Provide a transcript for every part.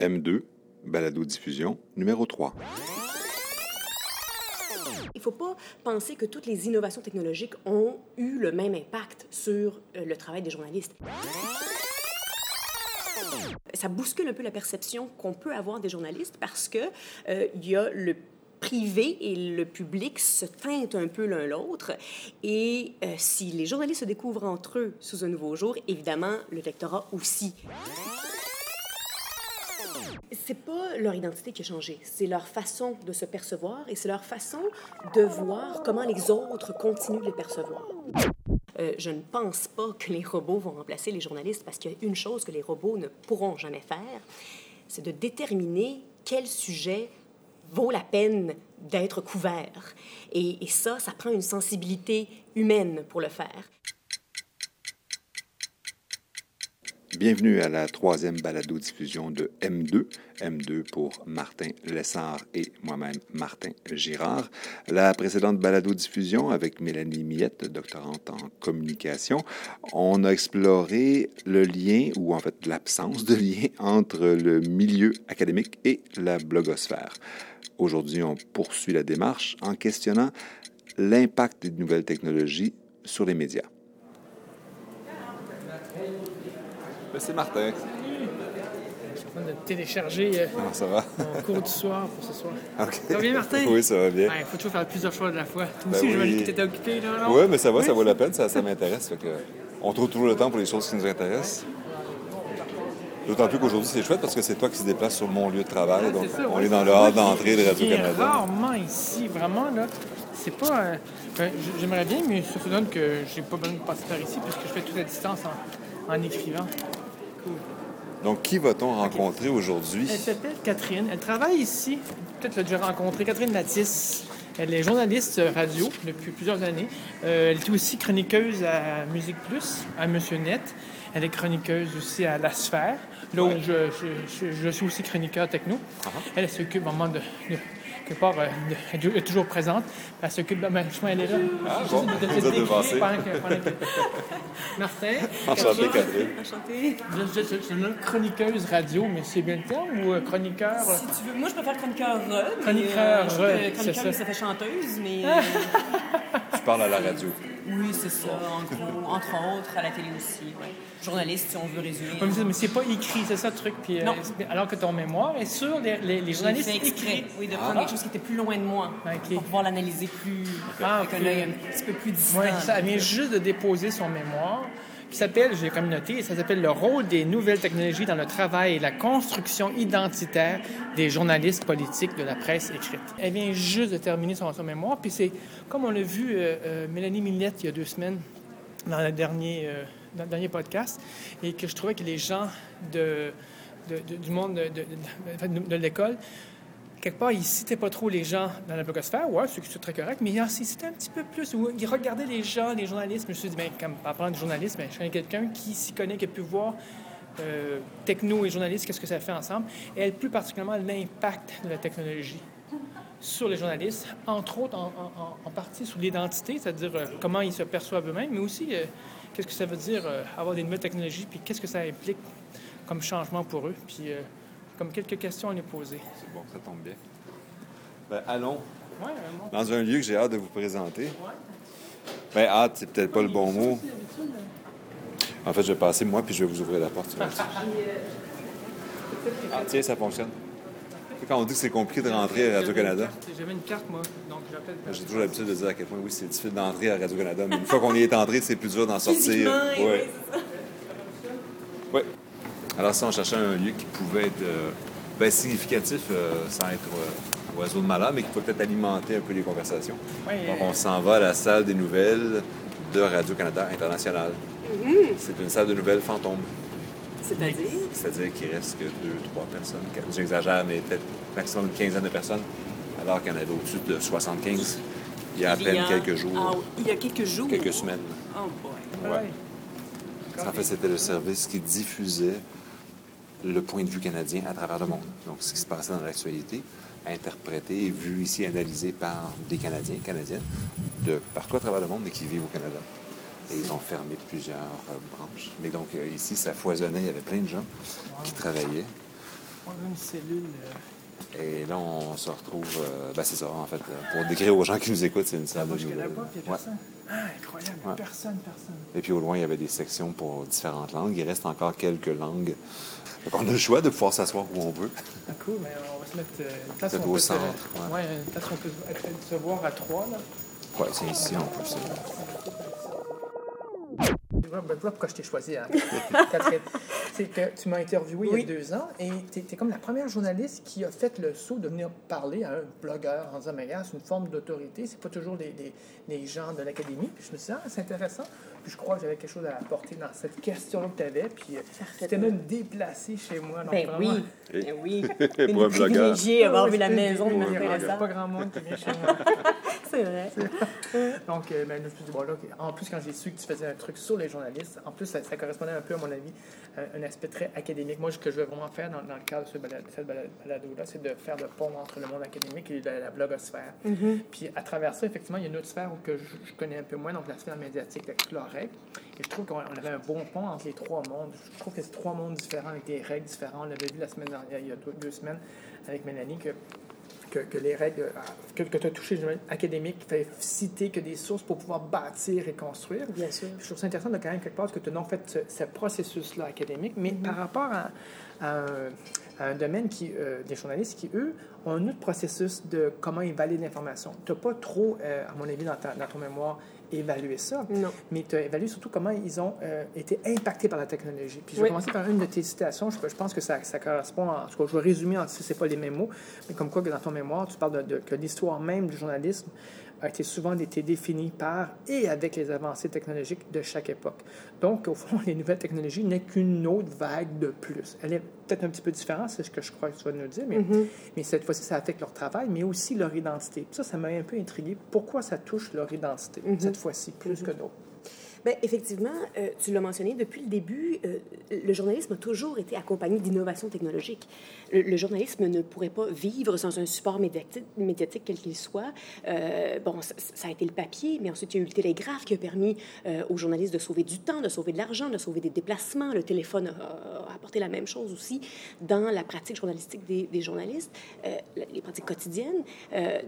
M2, balado-diffusion numéro 3. Il ne faut pas penser que toutes les innovations technologiques ont eu le même impact sur euh, le travail des journalistes. Ça bouscule un peu la perception qu'on peut avoir des journalistes parce que euh, il y a le privé et le public se teintent un peu l'un l'autre. Et euh, si les journalistes se découvrent entre eux sous un nouveau jour, évidemment, le lectorat aussi. C'est pas leur identité qui a changé, c'est leur façon de se percevoir et c'est leur façon de voir comment les autres continuent de les percevoir. Euh, je ne pense pas que les robots vont remplacer les journalistes parce qu'il y a une chose que les robots ne pourront jamais faire, c'est de déterminer quel sujet vaut la peine d'être couvert. Et, et ça, ça prend une sensibilité humaine pour le faire. Bienvenue à la troisième balado-diffusion de M2. M2 pour Martin Lessard et moi-même, Martin Girard. La précédente balado-diffusion avec Mélanie Miette, doctorante en communication, on a exploré le lien, ou en fait l'absence de lien, entre le milieu académique et la blogosphère. Aujourd'hui, on poursuit la démarche en questionnant l'impact des nouvelles technologies sur les médias. Ben, c'est Martin. Je suis en train de télécharger euh, Comment ça va? mon cours du soir pour ce soir. Ça va bien, Martin? Oui, ça va bien. Il faut toujours faire plusieurs choses de la fois. Toi Ben aussi, oui. que tu étais occupé, là, non? Oui, mais ça va, ça vaut la peine, ça, ça m'intéresse. que on trouve toujours le temps pour les choses qui nous intéressent. D'autant plus qu'aujourd'hui, c'est chouette parce que c'est toi qui se déplace sur mon lieu de travail. Ah, donc, ça, on ouais. est dans le hall d'entrée de Radio-Canada. rarement ici, vraiment, là. C'est pas... euh, ben, J'aimerais bien, mais ça se donne que j'ai pas besoin de passer par ici puisque je fais toute la distance en, en écrivant. Donc, qui va-t-on rencontrer aujourd'hui? Elle s'appelle Catherine. Elle travaille ici. Peut-être l'as déjà rencontré. Catherine Matisse. Elle est journaliste radio depuis plusieurs années. Euh, elle est aussi chroniqueuse à Musique Plus, à Monsieur Net. Elle est chroniqueuse aussi à La Sphère, là où je, je- je- je suis aussi chroniqueur techno. Elle s'occupe vraiment de, de quelque part, euh, elle est toujours présente. Elle s'occupe de... Ben, est là. Ah, bon. de- de- de Vous êtes décrire devancé. pendant que- pendant que- Martin? Enchanté, Catherine? Enchantée. Je, je, je, je nomme chroniqueuse radio, mais c'est bien le terme, ou euh, chroniqueur? euh, Si tu veux, moi je préfère chroniqueur re, Chroniqueur euh, je trouve que re, c'est chroniqueur, ça. ça fait chanteuse, mais euh, Tu parles à la radio. oui, c'est ça, en gros, entre autres, à la télé aussi, ouais. Journaliste, si on veut résumer. Mais c'est- pas écrit, c'est ça le truc. Puis, euh, Non. alors que ton mémoire est sur les, les, les J'ai journalistes écrits. oui, de prendre quelque chose qui était plus loin de moi, pour pouvoir l'analyser plus, Ah, avec un œil un petit peu plus distant. Ça elle vient juste de déposer son mémoire qui s'appelle, j'ai comme noté, ça s'appelle Le rôle des nouvelles technologies dans le travail et la construction identitaire des journalistes politiques de la presse écrite. Elle vient juste de terminer son, son mémoire, puis c'est, comme on l'a vu, euh, euh, Mélanie Millette il y a deux semaines, dans le dernier, euh, dans le dernier podcast, et que je trouvais que les gens de, de- de- du monde de, de- de- de l'école quelque part, ils citaient pas trop les gens dans la blogosphère, ouais, c'est très correct, mais ils en citaient un petit peu plus. Où ils regardaient les gens, les journalistes. Je me suis dit, ben, comme, en parlant de journalisme, ben, je connais quelqu'un qui s'y connaît, qui a pu voir euh, techno et journaliste, qu'est-ce que ça fait ensemble, et plus particulièrement l'impact de la technologie sur les journalistes, entre autres en, partie sur l'identité, c'est-à-dire euh, comment ils se perçoivent eux-mêmes, mais aussi euh, qu'est-ce que ça veut dire avoir des nouvelles technologies, puis qu'est-ce que ça implique comme changement pour eux, puis comme quelques questions à nous poser. C'est bon, ça tombe bien. Ben, allons Ouais, dans un lieu que j'ai hâte de vous présenter. Ben, hâte, c'est peut-être pas le bon mot. En fait, je vais passer moi, puis je vais vous ouvrir la porte. Ah, tiens, ça fonctionne. Quand on dit que c'est compliqué de rentrer à Radio-Canada, J'avais une carte, moi, donc j'ai peut-être... j'ai toujours l'habitude de dire à quel point, oui, c'est difficile d'entrer à Radio-Canada, mais une fois qu'on y est entré, c'est plus dur d'en sortir. Oui, Ouais. Oui. Alors ça, on cherchait un lieu qui pouvait être euh, ben, significatif euh, sans être euh, oiseau de malheur, mais qui peut peut-être alimenter un peu les conversations. Donc on s'en va à la salle des nouvelles de Radio-Canada International. C'est une salle de nouvelles fantôme. C'est-à-dire, C'est-à-dire qu'il reste que deux, trois personnes. Quatre- J'exagère, mais peut-être maximum une quinzaine de personnes, alors qu'il y en avait au-dessus de 75 il y a à il peine y a- quelques jours, Ah, il y a quelques jours. quelques semaines. Oh boy. ouais. En fait, c'était le service qui diffusait le point de vue canadien à travers le monde. Donc, ce qui se passait dans l'actualité, interprété et vu ici, analysé par des Canadiens, Canadiennes, de partout à travers le monde, mais qui vivent au Canada. Et ils ont fermé plusieurs euh, branches. Mais donc, euh, ici, ça foisonnait, il y avait plein de gens qui travaillaient. On a une cellule. Et là, on se retrouve. euh, ben, c'est ça, en fait. euh, Pour décrire aux gens qui nous écoutent, c'est une salle de personne. Ah, incroyable, Ouais. personne, personne. Et puis au loin, il y avait des sections pour différentes langues. Il reste encore quelques langues. Donc, on a le choix de pouvoir s'asseoir où on veut. Ah, cool, mais on va se mettre euh, une place où Peut-être on au peut se- centre, ouais. ouais, une place où on peut se- se voir à trois, là. Ouais, c'est ici, on peut. c'est- Voilà ben, pourquoi je t'ai choisi, hein, Catherine. C'est que tu m'as interviewé il y a deux ans et tu es, comme la première journaliste qui a fait le saut de venir parler à un blogueur en disant, mais c'est une forme d'autorité, c'est pas toujours les, les- les gens de l'académie. Puis je me suis dit, ah, c'est intéressant. Puis je crois que j'avais quelque chose à apporter dans cette question que tu avais. Puis euh, tu t'es même déplacé chez moi. donc Ben vraiment- oui, ben oui. Pour un Une blogueur. privilégiée avoir vu la maison de Martin Il n'y a Lessard. pas grand monde qui vient chez moi. C'est vrai. Donc, euh, ben, je me suis dit, bon, là, ok. en plus, quand j'ai su que tu faisais un truc sur les journalistes, en plus, ça, ça correspondait un peu, à mon avis, à un aspect très académique. Moi, ce que je veux vraiment faire dans, dans le cadre de ce balado- cette balado- balado-là, c'est de faire le pont entre le monde académique et la, la blogosphère. Puis, à travers ça, effectivement, il y a une autre sphère que je, je connais un peu moins, donc la sphère médiatique leurs règles. Et je trouve qu'on on avait un bon pont entre les trois mondes. Je trouve que c'est trois mondes différents avec des règles différentes. On l'avait vu la semaine dernière, il y a deux, deux semaines, avec Mélanie, que que, que les règles euh, que, que tu as touchées académiques, il fallait citer que des sources pour pouvoir bâtir et construire. Bien sûr. Je trouve ça intéressant de quand même quelque part que tu as non fait ce, ce processus-là académique, mais par rapport à, à un, à un domaine qui, euh, des journalistes qui, eux, ont un autre processus de comment ils valident l'information. Tu n'as pas trop, euh, à mon avis, dans, ta- dans ton mémoire, évalué ça, Non. mais tu as évalué surtout comment ils ont euh, été impactés par la technologie. Puis je vais Oui. commencer par une de tes citations. Je, je pense que ça, ça correspond, en, en tout cas, je vais résumer, en, si ce n'est pas les mêmes mots, mais comme quoi que dans ton mémoire, tu parles de, de- que l'histoire même du journalisme a été souvent été définie par et avec les avancées technologiques de chaque époque. Donc, au fond, les nouvelles technologies n'est qu'une autre vague de plus. Elle est peut-être un petit peu différente, c'est ce que je crois que tu vas nous dire, mais, mais cette fois-ci, ça affecte leur travail, mais aussi leur identité. Puis ça, ça m'a un peu intrigué. Pourquoi ça touche leur identité, cette fois-ci, plus que d'autres? Bien, effectivement, euh, tu l'as mentionné, depuis le début, euh, le journalisme a toujours été accompagné d'innovations technologiques. Le, le journalisme ne pourrait pas vivre sans un support médiatique, médiatique quel qu'il soit. Euh, bon, ça, ça a été le papier, mais ensuite il y a eu le télégraphe qui a permis aux journalistes de sauver du temps, de sauver de l'argent, de sauver des déplacements. Le téléphone a, a apporté la même chose aussi dans la pratique journalistique des, des journalistes, les pratiques quotidiennes.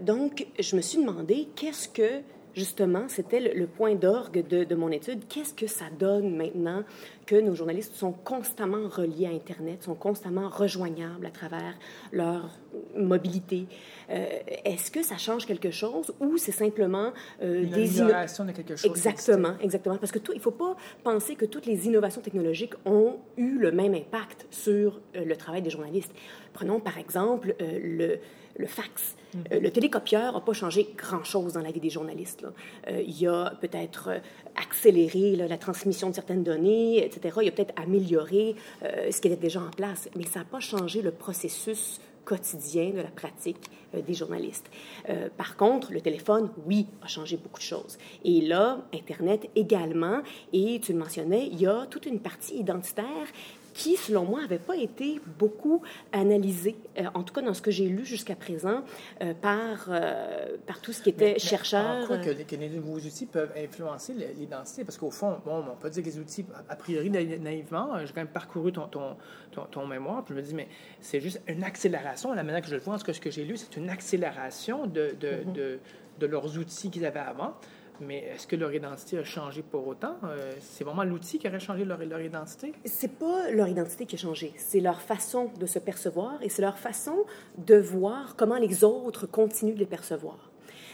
Donc, je me suis demandé qu'est-ce que justement, c'était le, le point d'orgue de, de mon étude. Qu'est-ce que ça donne maintenant que nos journalistes sont constamment reliés à Internet, sont constamment rejoignables à travers leur mobilité? Euh, Est-ce que ça change quelque chose ou c'est simplement euh, des inno- amélioration de quelque chose. Exactement, exactement. Parce que tout, il ne faut pas penser que toutes les innovations technologiques ont eu le même impact sur euh, le travail des journalistes. Prenons par exemple le, le fax. Euh, le télécopieur n'a pas changé grand-chose dans la vie des journalistes. Euh, il a peut-être euh, accéléré là, la transmission de certaines données, etc. Il a peut-être amélioré euh, ce qui était déjà en place, mais ça n'a pas changé le processus quotidien de la pratique euh, des journalistes. Euh, par contre, le téléphone, oui, a changé beaucoup de choses. Et là, Internet également, et tu le mentionnais, il y a toute une partie identitaire qui, selon moi, n'avait pas été beaucoup analysée, euh, en tout cas dans ce que j'ai lu jusqu'à présent, euh, par, euh, par tout ce qui était Mais- mais chercheur. En quoi que, les- que les nouveaux outils peuvent influencer l'identité? Parce qu'au fond, bon, on peut dire que les outils, a priori, naï- naïvement, j'ai quand même parcouru ton, ton, ton, ton mémoire, puis je me dis, mais c'est juste une accélération, à la manière que je le vois, en tout cas, ce que j'ai lu, c'est une accélération de, de, Mm-hmm. de, de leurs outils qu'ils avaient avant. Mais est-ce que leur identité a changé pour autant? Euh, c'est vraiment l'outil qui aurait changé leur, leur identité? c'est pas leur identité qui a changé, c'est leur façon de se percevoir et c'est leur façon de voir comment les autres continuent de les percevoir.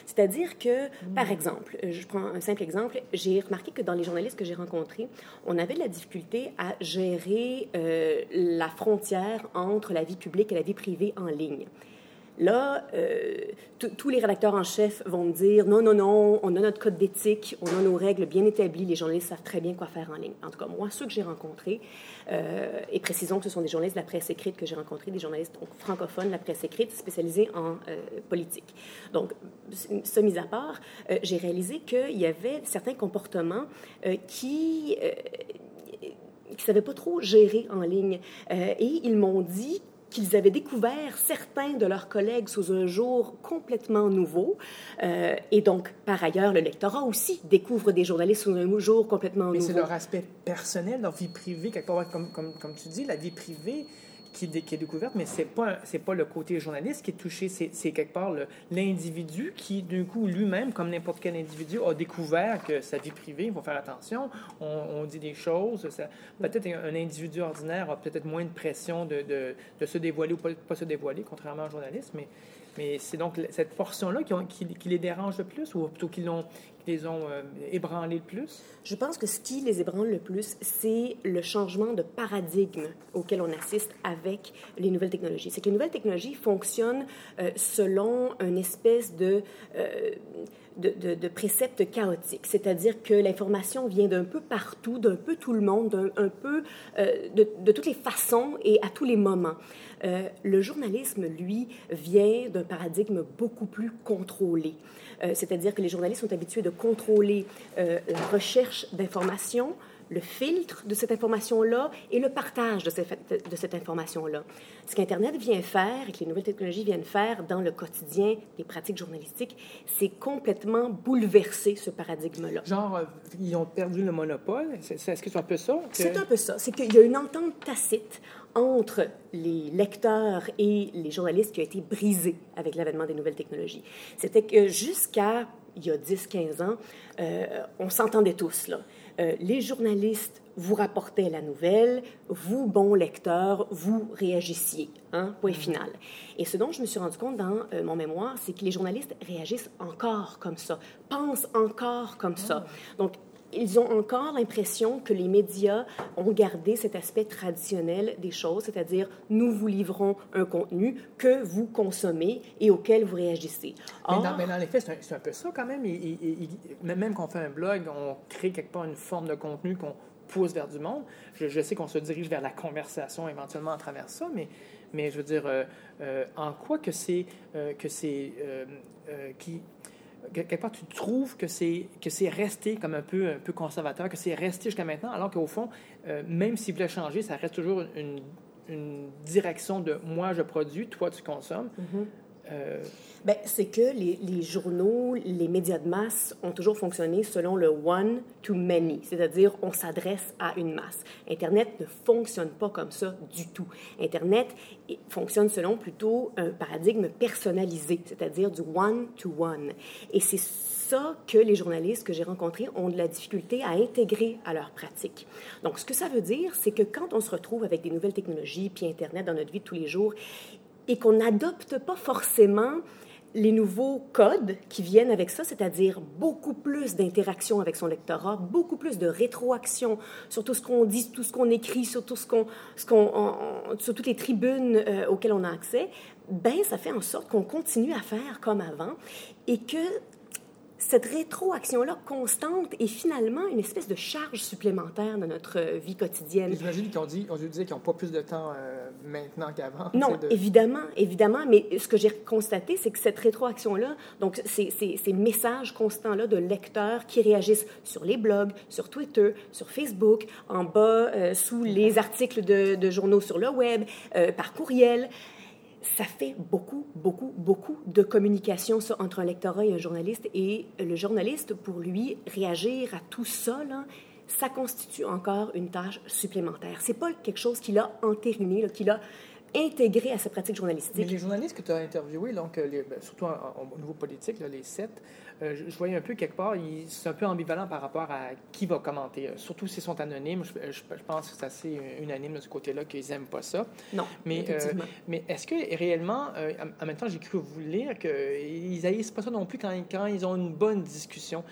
C'est-à-dire que, par exemple, euh, je prends un simple exemple, j'ai remarqué que dans les journalistes que j'ai rencontrés, on avait de la difficulté à gérer euh, la frontière entre la vie publique et la vie privée en ligne. Là, euh, tous- les rédacteurs en chef vont me dire non, non, non, on a notre code d'éthique, on a nos règles bien établies, les journalistes savent très bien quoi faire en ligne. En tout cas, moi, ceux que j'ai rencontrés, euh, et précisons que ce sont des journalistes de la presse écrite que j'ai rencontrés, des journalistes francophones de la presse écrite spécialisés en euh, politique. Donc, ce mis à part, j'ai réalisé qu'il y avait certains comportements qui ne savaient pas trop gérer en ligne. Et ils m'ont dit qu'ils avaient découvert certains de leurs collègues sous un jour complètement nouveau. Euh, et donc, par ailleurs, le lectorat aussi découvre des journalistes sous un jour complètement Mais nouveau. c'est leur aspect personnel, leur vie privée, quelque part, comme, comme, comme tu dis, la vie privée qui, est découverte, mais c'est pas pas le côté journaliste qui est touché, c'est quelque part l'individu qui d'un coup lui-même, comme n'importe quel individu, a découvert que sa vie privée, il faut faire attention, on, dit des choses. Peut-être un, individu ordinaire a peut-être moins de pression de, de, se dévoiler ou pas, se dévoiler, contrairement au journaliste, mais mais c'est donc cette portion-là qui, les dérange le plus, ou plutôt qui, l'ont, les ont euh, ébranlés le plus? Je pense que ce qui les ébranle le plus, c'est le changement de paradigme auquel on assiste avec les nouvelles technologies. C'est que les nouvelles technologies fonctionnent euh, selon une espèce de... Euh, de, de, chaotiques, c'est-à-dire que l'information vient d'un peu partout, d'un peu tout le monde, d'un un peu de, de, toutes les façons et à tous les moments. Le journalisme, lui, vient d'un paradigme beaucoup plus contrôlé. Euh, c'est-à-dire que les journalistes sont habitués de contrôler euh, la recherche d'informations, le filtre de cette information-là et le partage de cette, de cette information-là. Ce qu'Internet vient faire et que les nouvelles technologies viennent faire dans le quotidien des pratiques journalistiques, c'est complètement bouleverser ce paradigme-là. Genre, ils ont perdu le monopole? Est-ce que c'est un peu ça? C'est un peu ça. C'est qu'il y a une entente tacite entre les lecteurs et les journalistes qui a été brisée avec l'avènement des nouvelles technologies. C'était que jusqu'à il y a 10-15 ans, euh, on s'entendait tous. Là. Euh, les journalistes vous rapportaient la nouvelle, vous, bons lecteurs, vous réagissiez. Hein, point mm-hmm. final. Et ce dont je me suis rendu compte dans euh, mon mémoire, c'est que les journalistes réagissent encore comme ça, pensent encore comme ça. Ah. Donc, ils ont encore l'impression que les médias ont gardé cet aspect traditionnel des choses, c'est-à-dire nous vous livrons un contenu que vous consommez et auquel vous réagissez. mais, dans, mais, dans, les faits, c'est un, peu ça quand même. même quand on fait un blog, on crée quelque part une forme de contenu qu'on pousse vers du monde. Je, sais qu'on se dirige vers la conversation éventuellement à travers ça, mais, mais je veux dire, euh, euh, en quoi que c'est euh, que c'est qui quelque part, tu trouves que c'est, que c'est resté comme un peu, un peu conservateur, que c'est resté jusqu'à maintenant, alors qu'au fond, euh, même s'il voulait changer, ça reste toujours une, une, direction de moi, je produis, toi, tu consommes. Mm-hmm. Euh, ben, c'est que les, journaux, les médias de masse ont toujours fonctionné selon le one to many, c'est-à-dire on s'adresse à une masse. Internet ne fonctionne pas comme ça du tout. Internet fonctionne selon plutôt un paradigme personnalisé, c'est-à-dire du one to one. Et c'est ça que les journalistes que j'ai rencontrés ont de la difficulté à intégrer à leur pratique. Donc, ce que ça veut dire, c'est que quand on se retrouve avec des nouvelles technologies puis Internet dans notre vie de tous les jours, et qu'on n'adopte pas forcément les nouveaux codes qui viennent avec ça, c'est-à-dire beaucoup plus d'interaction avec son lectorat, beaucoup plus de rétroaction sur tout ce qu'on dit, tout ce qu'on écrit, sur tout ce qu'on, ce sur toutes les tribunes euh, auxquelles on a accès, ben ça fait en sorte qu'on continue à faire comme avant et que cette rétroaction-là constante est finalement une espèce de charge supplémentaire dans notre vie quotidienne. J'imagine qu'ils ont dit, on disait qu'ils n'ont pas plus de temps euh, maintenant qu'avant. Non, évidemment, évidemment, mais ce que j'ai constaté, c'est que cette rétroaction-là, donc ces, ces, ces messages constants-là de lecteurs qui réagissent sur les blogs, sur Twitter, sur Facebook, en bas, euh, sous les articles de, de, journaux sur le web, euh, par courriel, ça fait beaucoup, beaucoup, beaucoup de communication ça, entre un lectorat et un journaliste. Et le journaliste, pour lui, réagir à tout ça, ça constitue encore une tâche supplémentaire. C'est pas quelque chose qu'il a entériné, qu'il a intégré à sa pratique journalistique. Mais les journalistes que tu as interviewés, donc, euh, ben, surtout au niveau politique, les sept, euh, je, voyais un peu quelque part, c'est un peu ambivalent par rapport à qui va commenter. Euh, surtout s'ils sont anonymes, je, pense que c'est assez unanime de ce côté-là qu'ils n'aiment pas ça. Non, mais, euh, mais est-ce que réellement, en même temps, j'ai cru vous lire qu'ils haïssent pas ça non plus quand, quand ils ont une bonne discussion.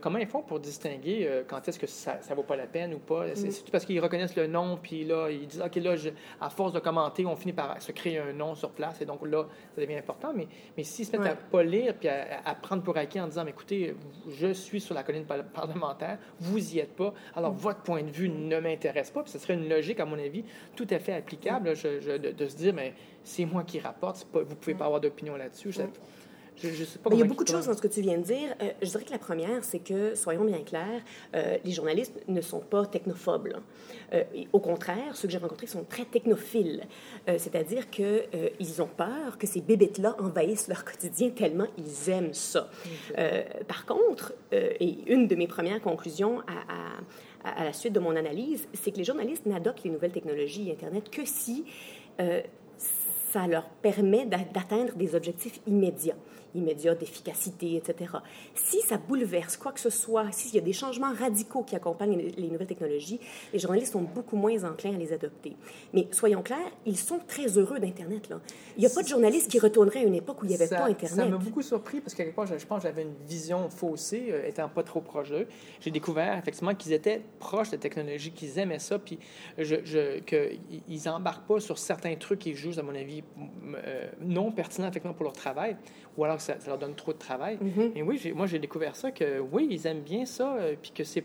comment ils font pour distinguer quand est-ce que ça ne vaut pas la peine ou pas? C'est mm. parce qu'ils reconnaissent le nom, puis là, ils disent, OK, là, à force de commenter, on finit par se créer un nom sur place, et donc là, ça devient important. Mais, mais s'ils se mettent à pas lire, puis à, à prendre pour acquis en disant, écoutez, je suis sur la colline parlementaire, vous y êtes pas, alors votre point de vue ne m'intéresse pas. Puis ce serait une logique, à mon avis, tout à fait applicable de, se dire, mais c'est moi qui rapporte, pas, vous pouvez pas avoir d'opinion là-dessus. Je, sais pas il y a beaucoup de choses dans ce que tu viens de dire. Euh, je dirais que la première, c'est que, soyons bien clairs, euh, les journalistes ne sont pas technophobes. Euh, au contraire, ceux que j'ai rencontrés sont très technophiles. C'est-à-dire qu'ils ont peur que ces bébêtes-là envahissent leur quotidien tellement ils aiment ça. par contre, et une de mes premières conclusions à, à, à la suite de mon analyse, c'est que les journalistes n'adoptent les nouvelles technologies Internet que si ça leur permet d'atteindre des objectifs immédiats immédiat d'efficacité, etc. Si ça bouleverse quoi que ce soit, s'il y a des changements radicaux qui accompagnent les nouvelles technologies, les journalistes sont beaucoup moins enclins à les adopter. Mais soyons clairs, ils sont très heureux d'Internet. Là. Il n'y a pas de journaliste qui retournerait à une époque où il n'y avait pas Internet. Ça m'a beaucoup surpris parce qu'à quelque part, je, pense que j'avais une vision faussée, euh, étant pas trop proche d'eux. J'ai découvert effectivement qu'ils étaient proches de la technologie, qu'ils aimaient ça, puis je, je, qu'ils n'embarquent pas sur certains trucs qui jouent, à mon avis, euh, non pertinents effectivement pour leur travail ou alors que ça, leur donne trop de travail. Mm-hmm. Et oui, moi, j'ai découvert ça, que oui, ils aiment bien ça, euh, puis que, c'est,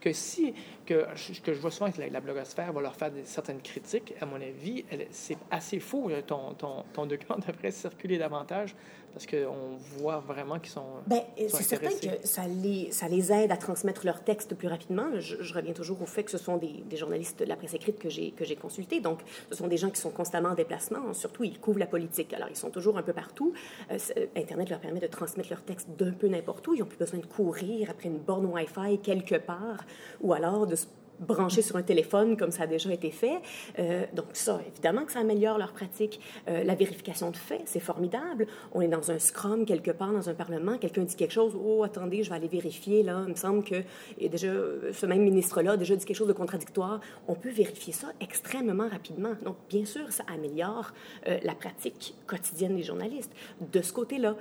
que si, que, que je vois souvent que la, blogosphère va leur faire certaines critiques, à mon avis, c'est assez faux. Ton, ton, ton document devrait circuler davantage parce qu'on voit vraiment qu'ils sont. Bien, c'est certain que ça les, ça les aide à transmettre leur texte plus rapidement. Je, reviens toujours au fait que ce sont des, des journalistes de la presse écrite que j'ai, que j'ai consultés. Donc, ce sont des gens qui sont constamment en déplacement. Surtout, ils couvrent la politique. Alors, ils sont toujours un peu partout. Euh, Internet leur permet de transmettre leur texte d'un peu n'importe où. Ils n'ont plus besoin de courir après une borne Wi-Fi quelque part ou alors de se brancher sur un téléphone comme ça a déjà été fait. Euh, donc ça, évidemment que ça améliore leur pratique. Euh, la vérification de faits, c'est formidable. On est dans un scrum quelque part dans un parlement, quelqu'un dit quelque chose, oh attendez, je vais aller vérifier là. Il me semble que et déjà ce même ministre-là a déjà dit quelque chose de contradictoire. On peut vérifier ça extrêmement rapidement. Donc bien sûr, ça améliore euh, la pratique quotidienne des journalistes de ce côté-là.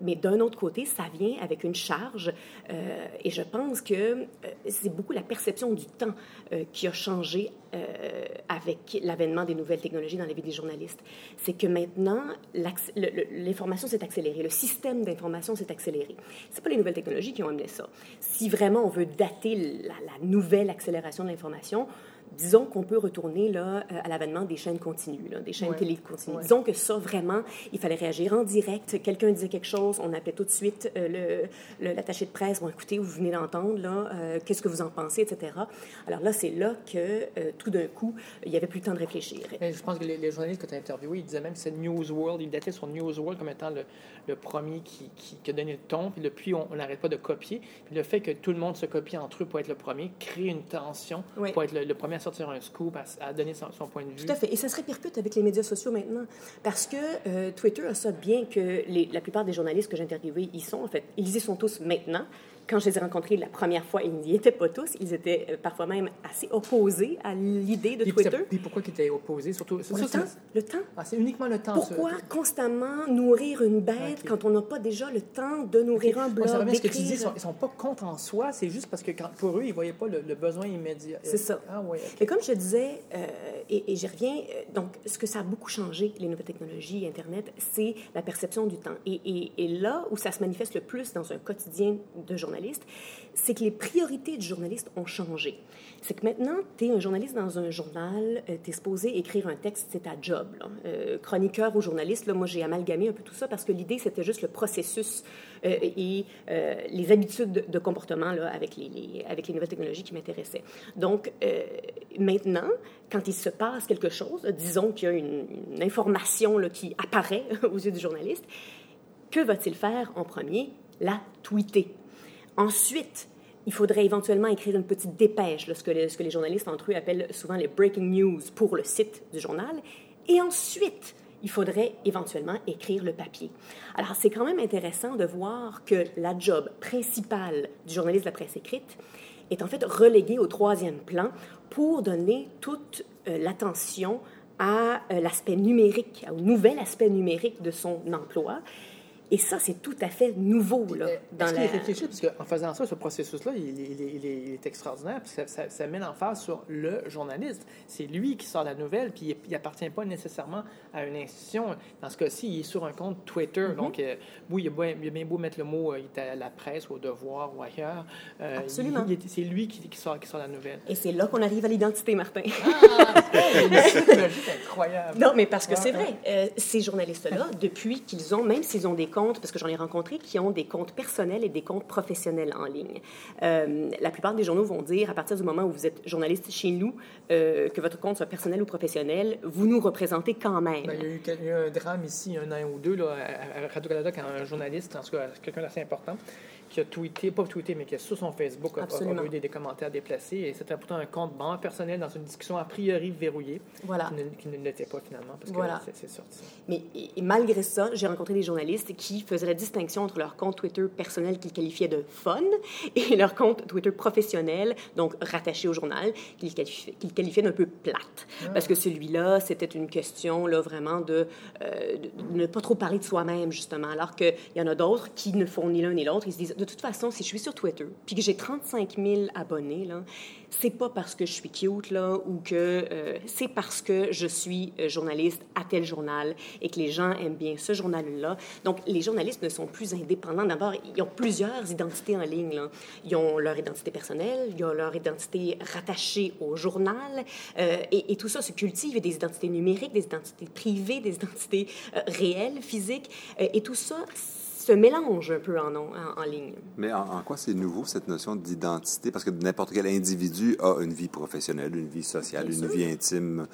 mais d'un autre côté, ça vient avec une charge et je pense que c'est beaucoup la perception du temps euh, qui a changé euh, avec l'avènement des nouvelles technologies dans la vie des journalistes. C'est que maintenant, l'information s'est accélérée, le système d'information s'est accéléré. Ce pas les nouvelles technologies qui ont amené ça. Si vraiment on veut dater la nouvelle accélération de l'information, disons qu'on peut retourner là, euh, à l'avènement des chaînes continues, des chaînes télé continues. Disons que ça, vraiment, il fallait réagir en direct. Quelqu'un disait quelque chose, on appelait tout de suite euh, l'attaché de presse. Bon, écoutez, vous venez d'entendre, là, euh, qu'est-ce que vous en pensez, etc. Alors là, c'est là que, tout d'un coup, il n'y avait plus le temps de réfléchir. je pense que les, journalistes que tu as interviewés, ils disaient même que c'est News World. Ils dataient sur News World comme étant le, le premier qui, qui, a donné le ton. Puis depuis, on n'arrête pas de copier. Puis le fait que tout le monde se copie entre eux pour être le premier crée une tension pour être le, le premier à sortir un scoop, à, donner son, point de vue. Tout à fait. Et ça se répercute avec les médias sociaux maintenant. Parce que euh, Twitter a ça bien que la plupart des journalistes que j'ai interviewés y sont, en fait, ils y sont tous maintenant quand je les ai rencontrés la première fois, ils n'y étaient pas tous. Ils étaient euh, parfois même assez opposés à l'idée de Twitter. Et pourquoi ils étaient opposés? Surtout, le, temps. le temps. Ah, c'est uniquement le temps. Pourquoi constamment nourrir une bête quand on n'a pas déjà le temps de nourrir un blog, ce que tu dis. Ils ne sont, pas contre en soi. C'est juste parce que pour eux, ils ne voyaient pas le, besoin immédiat. C'est ça. Ah, ouais, Mais comme je disais, euh, et, j'y reviens, euh, donc ce que ça a beaucoup changé, les nouvelles technologies, Internet, c'est la perception du temps. Et, et, et là où ça se manifeste le plus dans un quotidien de journaliste, c'est que les priorités du journaliste ont changé. C'est que maintenant, tu es un journaliste dans un journal, euh, tu es supposé écrire un texte, c'est ta job. Euh, chroniqueur ou journaliste, moi j'ai amalgamé un peu tout ça parce que l'idée c'était juste le processus euh, et les habitudes de, comportement avec, les, nouvelles technologies qui m'intéressaient. Donc maintenant, quand il se passe quelque chose, disons qu'il y a une, information qui apparaît aux yeux du journaliste, que va-t-il faire en premier? La tweeter Ensuite, il faudrait éventuellement écrire une petite dépêche, ce, que les, journalistes entre eux appellent souvent les breaking news pour le site du journal. Et ensuite, il faudrait éventuellement écrire le papier. Alors, c'est quand même intéressant de voir que la job principale du journaliste de la presse écrite est en fait reléguée au troisième plan pour donner toute euh, l'attention à euh, l'aspect numérique, au nouvel aspect numérique de son emploi. Et ça, c'est tout à fait nouveau. Là, dans la... réfléchit, parce qu'en faisant ça, ce processus-là, il, il, est extraordinaire, puis ça, ça, ça, met l'emphase sur le journaliste. C'est lui qui sort la nouvelle, puis il n'appartient pas nécessairement à une institution. Dans ce cas-ci, il est sur un compte Twitter. Mm-hmm. Donc, euh, oui, il a, bien, beau mettre le mot euh, il est à la presse, au devoir ou ailleurs. Euh, Absolument. C'est lui qui, qui, sort, qui sort la nouvelle. Et c'est là qu'on arrive à l'identité, Martin. Ah, c'est incroyable. Non, mais parce que c'est vrai. ces journalistes-là, depuis qu'ils ont, même s'ils ont des parce que j'en ai rencontré, qui ont des comptes personnels et des comptes professionnels en ligne. Euh, la plupart des journaux vont dire, à partir du moment où vous êtes journaliste chez nous, euh, que votre compte soit personnel ou professionnel, vous nous représentez quand même. Ben, il, y a eu, il, y a eu, un drame ici, un an ou deux, là, à Radio-Canada, quand un journaliste, en tout cas quelqu'un d'assez important, qui a tweeté, pas tweeté, mais qui a sur son Facebook a, a eu des, des, commentaires déplacés. Et c'était pourtant un compte banc personnel dans une discussion a priori verrouillée, voilà. qui ne l'était pas finalement, parce voilà. que c'est sorti. Mais et, malgré ça, j'ai rencontré des journalistes qui faisaient la distinction entre leur compte Twitter personnel qu'ils qualifiaient de fun et leur compte Twitter professionnel, donc rattaché au journal, qu'ils qualifiaient, d'un peu plate. Ah. Parce que celui-là, c'était une question là, vraiment de, euh, de, ne pas trop parler de soi-même, justement, alors qu'il y en a d'autres qui ne font ni l'un ni l'autre. Ils se disent de toute façon, si je suis sur Twitter, puis que j'ai 35 000 abonnés, là, c'est pas parce que je suis cute, là, ou que euh, c'est parce que je suis euh, journaliste à tel journal et que les gens aiment bien ce journal-là. Donc, les journalistes ne sont plus indépendants. D'abord, ils ont plusieurs identités en ligne. Ils ont leur identité personnelle, ils ont leur identité rattachée au journal, euh, et, tout ça se cultive. des identités numériques, des identités privées, des identités réelles, physiques, et tout ça se mélange un peu en, en, en ligne. Mais en, en quoi c'est nouveau, cette notion d'identité? Parce que n'importe quel individu a une vie professionnelle, une vie sociale, Bien une sûr. vie intime.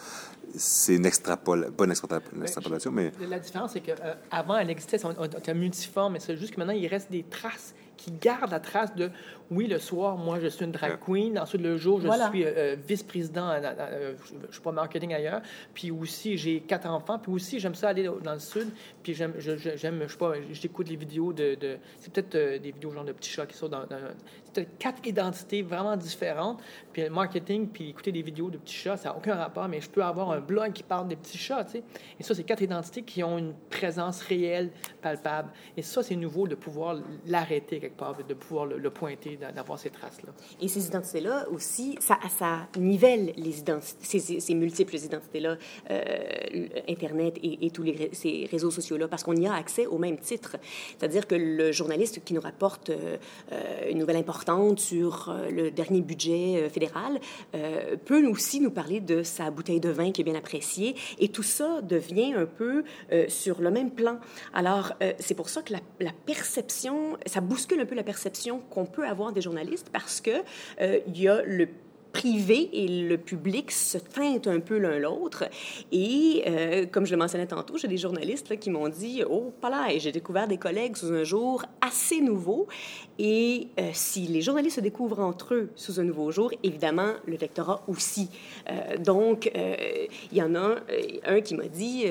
C'est une extrapolation, pas une, extrapolation, une extrapolation, mais... La différence, c'est qu'avant, euh, elle existait, c'était multiforme, mais c'est juste que maintenant, il reste des traces qui gardent la trace de oui, le soir, moi, je suis une drag queen. Ensuite, le jour, je voilà. suis euh, vice-président, euh, je ne suis pas marketing ailleurs. Puis aussi, j'ai quatre enfants. Puis aussi, j'aime ça aller dans le sud. Puis j'aime, je, j'aime, je sais pas, j'écoute les vidéos de, de c'est peut-être euh, des vidéos genre de petits chats qui sont dans, dans quatre identités vraiment différentes. Puis le marketing, puis écouter des vidéos de petits chats, ça n'a aucun rapport, mais je peux avoir un blog qui parle des petits chats, tu sais. Et ça, c'est quatre identités qui ont une présence réelle, palpable. Et ça, c'est nouveau de pouvoir l'arrêter quelque part, de pouvoir le, pointer d'avoir ces traces-là. Et ces identités-là aussi, ça, nivelle les identités, ces, multiples identités-là, euh, Internet et, tous les, ces réseaux sociaux-là, parce qu'on y a accès au même titre. C'est-à-dire que le journaliste qui nous rapporte euh, une nouvelle sur euh, le dernier budget euh, fédéral euh, peut aussi nous parler de sa bouteille de vin qui est bien appréciée, et tout ça devient un peu sur le même plan. Alors, c'est pour ça que la, la, perception, ça bouscule un peu la perception qu'on peut avoir des journalistes parce que il y a le privé et le public se teintent un peu l'un l'autre. Et euh, comme je le mentionnais tantôt, j'ai des journalistes qui m'ont dit Oh, pas là, j'ai découvert des collègues sous un jour assez nouveau. Et euh, si les journalistes se découvrent entre eux sous un nouveau jour, évidemment, le lectorat aussi. Euh, donc, il y en a un qui m'a dit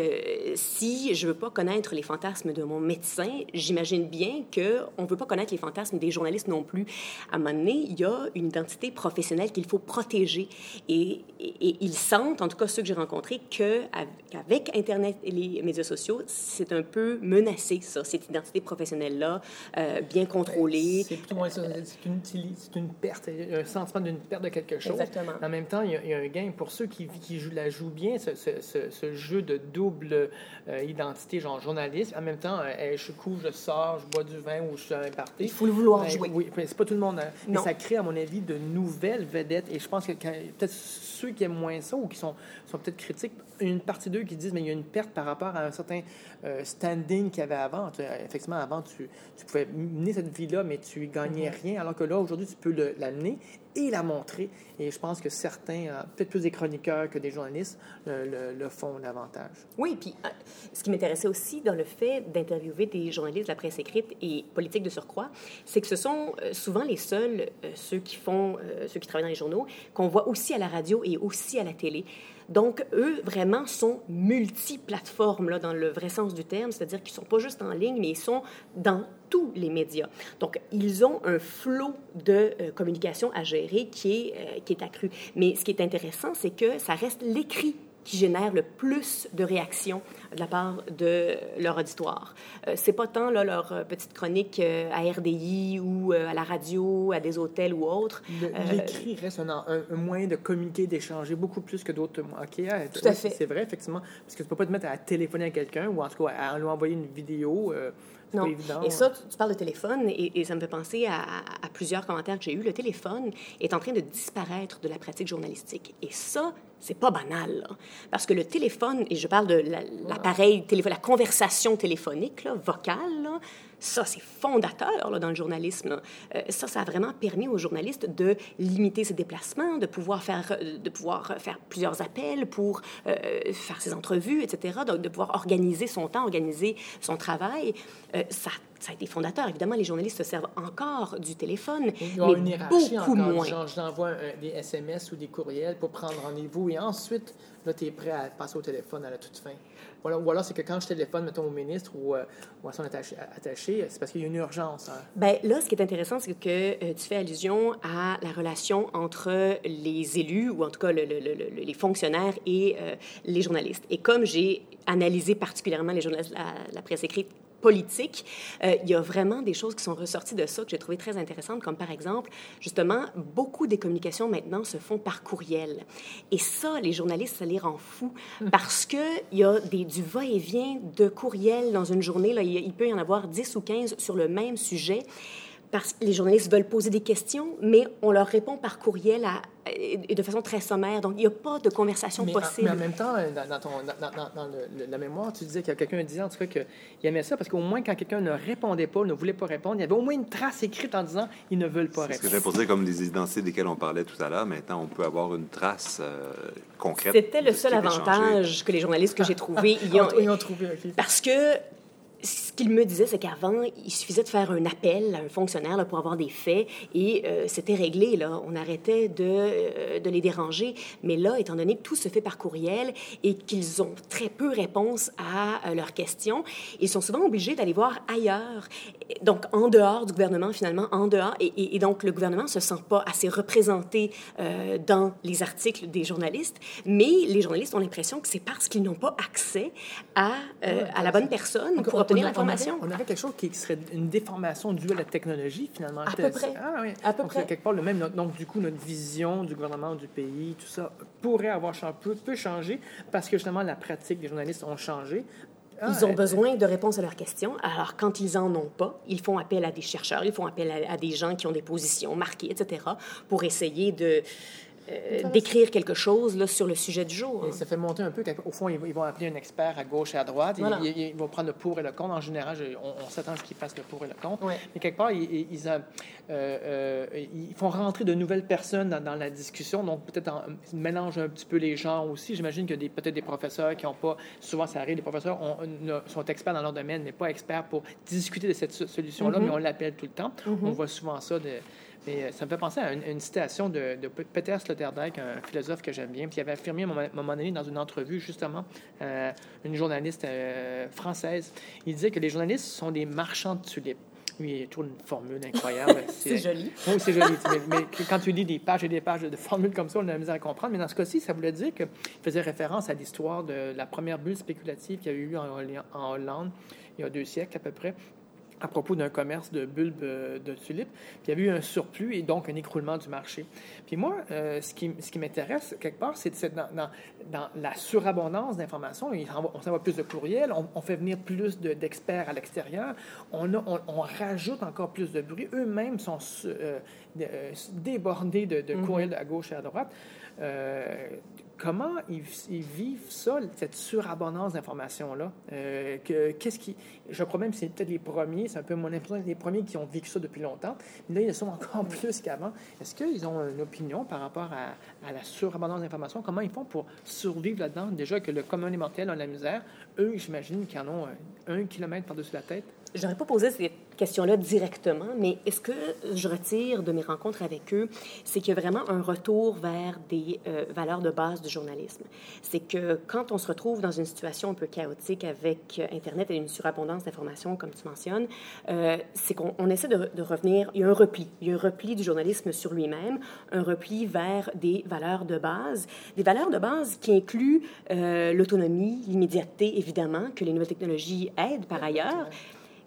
Si je veux pas connaître les fantasmes de mon médecin, j'imagine bien qu'on ne veut pas connaître les fantasmes des journalistes non plus. À un moment donné, il y a une identité professionnelle qu'il faut protéger. Et, et, et, ils sentent, en tout cas ceux que j'ai rencontrés, qu'avec Internet et les médias sociaux, c'est un peu menacé, ça, cette identité professionnelle-là, euh, bien contrôlée. C'est plutôt moins ça. C'est une, une, perte, un sentiment d'une perte de quelque chose. Exactement. En même temps, il y, a, il y a un gain pour ceux qui, qui jouent, la jouent bien, ce, ce, ce, ce jeu de double euh, identité, genre journaliste. En même temps, euh, je couvre, je sors, je bois du vin ou je suis à un party. Il faut le vouloir ben, jouer. Oui, c'est pas tout le monde. Hein. Mais ça crée, à mon avis, de nouvelles vedettes. Et je pense que peut-être ceux qui aiment moins ça ou qui sont, sont peut-être critiques, une partie d'eux qui disent mais il y a une perte par rapport à un certain euh, standing qu'il y avait avant. Tu, effectivement, avant, tu, tu, pouvais mener cette vie-là, mais tu gagnais mm-hmm. rien, alors que là, aujourd'hui, tu peux l'amener et la montrer. Et je pense que certains, euh, peut-être plus des chroniqueurs que des journalistes, le, font davantage. Oui, puis euh, ce qui m'intéressait aussi dans le fait d'interviewer des journalistes de la presse écrite et politique de surcroît, c'est que ce sont euh, souvent les seuls, ceux qui font, ceux qui travaillent dans les journaux, qu'on voit aussi à la radio et aussi à la télé. Donc, eux, vraiment, sont multiplateformes, là, dans le vrai sens du terme, c'est-à-dire qu'ils ne sont pas juste en ligne, mais ils sont dans tous les médias. Donc, ils ont un flot de euh, communication à gérer qui est, euh, qui est accru. Mais ce qui est intéressant, c'est que ça reste l'écrit qui génère le plus de réactions de la part de leur auditoire. Euh, c'est pas tant là, leur petite chronique euh, à RDI ou euh, à la radio, à des hôtels ou autres. L'écrit reste un, un, un, moyen de communiquer, d'échanger beaucoup plus que d'autres. OK, tout à fait. C'est vrai, effectivement, parce que tu peux pas te mettre à téléphoner à quelqu'un ou en tout cas à lui envoyer une vidéo. Non. Et ça, tu, tu, parles de téléphone, et, et ça me fait penser à, à, plusieurs commentaires que j'ai eus. Le téléphone est en train de disparaître de la pratique journalistique. Et ça, c'est pas banal, parce que le téléphone, et je parle de l'appareil, la, la conversation téléphonique, vocale, ça, c'est fondateur là, dans le journalisme. Euh, ça, ça a vraiment permis aux journalistes de limiter ses déplacements, de pouvoir faire, de pouvoir faire plusieurs appels pour euh, faire ses entrevues, etc., donc de pouvoir organiser son temps, organiser son travail. Euh, ça, ça a été fondateur. Évidemment, les journalistes se servent encore du téléphone, Il y a mais une hiérarchie beaucoup encore, moins. Genre, j'envoie des SMS ou des courriels pour prendre rendez-vous et ensuite, là, tu es prêt à passer au téléphone à la toute fin. Ou alors, c'est que quand je téléphone, mettons, au ministre ou, euh, à son attaché, c'est parce qu'il y a une urgence. Hein. Bien, là, ce qui est intéressant, c'est que euh, tu fais allusion à la relation entre les élus, ou en tout cas les fonctionnaires et euh, les journalistes. Et comme j'ai analysé particulièrement les journalistes, la presse écrite politique, euh, il y a vraiment des choses qui sont ressorties de ça que j'ai trouvé très intéressantes, comme par exemple, justement, beaucoup des communications maintenant se font par courriel. Et ça, les journalistes, ça les rend fous hum. parce qu'il y a des, du va-et-vient de courriel dans une journée. Là, il peut y en avoir 10 ou 15 sur le même sujet parce que les journalistes veulent poser des questions, mais on leur répond par courriel à, et de façon très sommaire. Donc, il n'y a pas de conversation possible. mais en même temps, dans, ton, dans, la mémoire, tu disais que quelqu'un disait en tout cas qu'il aimait ça parce qu'au moins, quand quelqu'un ne répondait pas, ne voulait pas répondre, il y avait au moins une trace écrite en disant ils ne veulent pas répondre. C'est ce que j'ai posé comme les identités desquelles on parlait tout à l'heure. Maintenant, on peut avoir une trace euh, concrète. C'était le seul avantage que les journalistes que j'ai trouvés y ont, ils ont trouvé. Parce que ce qu'il me disait, c'est qu'avant, il suffisait de faire un appel à un fonctionnaire là, pour avoir des faits et euh, c'était réglé. Là. On arrêtait de, euh, de, les déranger. Mais là, étant donné que tout se fait par courriel et qu'ils ont très peu réponse à euh, leurs questions, ils sont souvent obligés d'aller voir ailleurs. Donc, en dehors du gouvernement, finalement, en dehors. Et, et, donc, le gouvernement ne se sent pas assez représenté dans les articles des journalistes. Mais les journalistes ont l'impression que c'est parce qu'ils n'ont pas accès à, à la bonne personne pour on, aurait, quelque chose qui serait une déformation due à la technologie, finalement. À peu près. Ah, oui. À peu près. quelque part, le même, donc, du coup, notre vision du gouvernement, du pays, tout ça, pourrait avoir peut, peut changer parce que, justement, la pratique des journalistes ont changé. Ah, ils ont besoin de réponses à leurs questions. Alors, quand ils en ont pas, ils font appel à des chercheurs, ils font appel à des gens qui ont des positions marquées, etc., pour essayer de, euh, d'écrire quelque chose là, sur le sujet du jour. Et ça fait monter un peu qu'au fond, ils, vont appeler un expert à gauche et à droite. Ils, vont prendre le pour et le contre. En général, on, s'attend à ce qu'ils fassent le pour et le contre. Mais quelque part, ils, euh, euh, ils, font rentrer de nouvelles personnes dans, la discussion. Donc, peut-être ils mélangent un petit peu les genres aussi. J'imagine que peut-être des professeurs qui n'ont pas... Souvent, ça arrive, les professeurs sont experts dans leur domaine, mais pas experts pour discuter de cette solution-là, mm-hmm. mais on l'appelle tout le temps. Mm-hmm. On voit souvent ça de mais euh, ça me fait penser à une, citation de, Peter Sloterdijk, un philosophe que j'aime bien, qui avait affirmé à un moment donné dans une entrevue, justement, euh, une journaliste euh, française. Il disait que les journalistes sont des marchands de tulipes. Oui, il trouve une formule incroyable. c'est joli. Oui, c'est joli. mais, quand tu lis des pages et des pages de formules comme ça, on a la misère à comprendre. Mais dans ce cas-ci, ça voulait dire qu'il faisait référence à l'histoire de la première bulle spéculative qu'il y a eu en Hollande il y a deux siècles à peu près, à propos d'un commerce de bulbes euh, de tulipes. Puis il y avait eu un surplus et donc un écroulement du marché. Puis moi, euh, ce qui, ce qui m'intéresse quelque part, c'est dans, dans, dans, la surabondance d'informations. On s'envoie plus de courriels, on, fait venir plus d'experts à l'extérieur, on, on, rajoute encore plus de bruit. Eux-mêmes sont euh, débordés de, de, mm-hmm. courriels à gauche et à droite. Comment ils, vivent ça, cette surabondance d'informations-là? qu'est-ce qui, je crois même que c'est peut-être les premiers, c'est un peu mon impression, les premiers qui ont vécu ça depuis longtemps. Mais là, ils sont encore plus qu'avant. Est-ce qu'ils ont une opinion par rapport à, la surabondance d'informations? Comment ils font pour survivre là-dedans? Déjà que le commun des mortels a la misère, eux, j'imagine qu'ils en ont un kilomètre par-dessus la tête. Je n'aurais pas posé cette question-là directement, mais est-ce que je retire de mes rencontres avec eux, c'est qu'il y a vraiment un retour vers des euh, valeurs de base du journalisme. C'est que quand on se retrouve dans une situation un peu chaotique avec euh, Internet et une surabondance d'informations, comme tu mentionnes, euh, c'est qu'on essaie de, revenir, il y a un repli, il y a un repli du journalisme sur lui-même, un repli vers des valeurs de base, des valeurs de base qui incluent l'autonomie, l'immédiateté, évidemment, que les nouvelles technologies aident par ailleurs,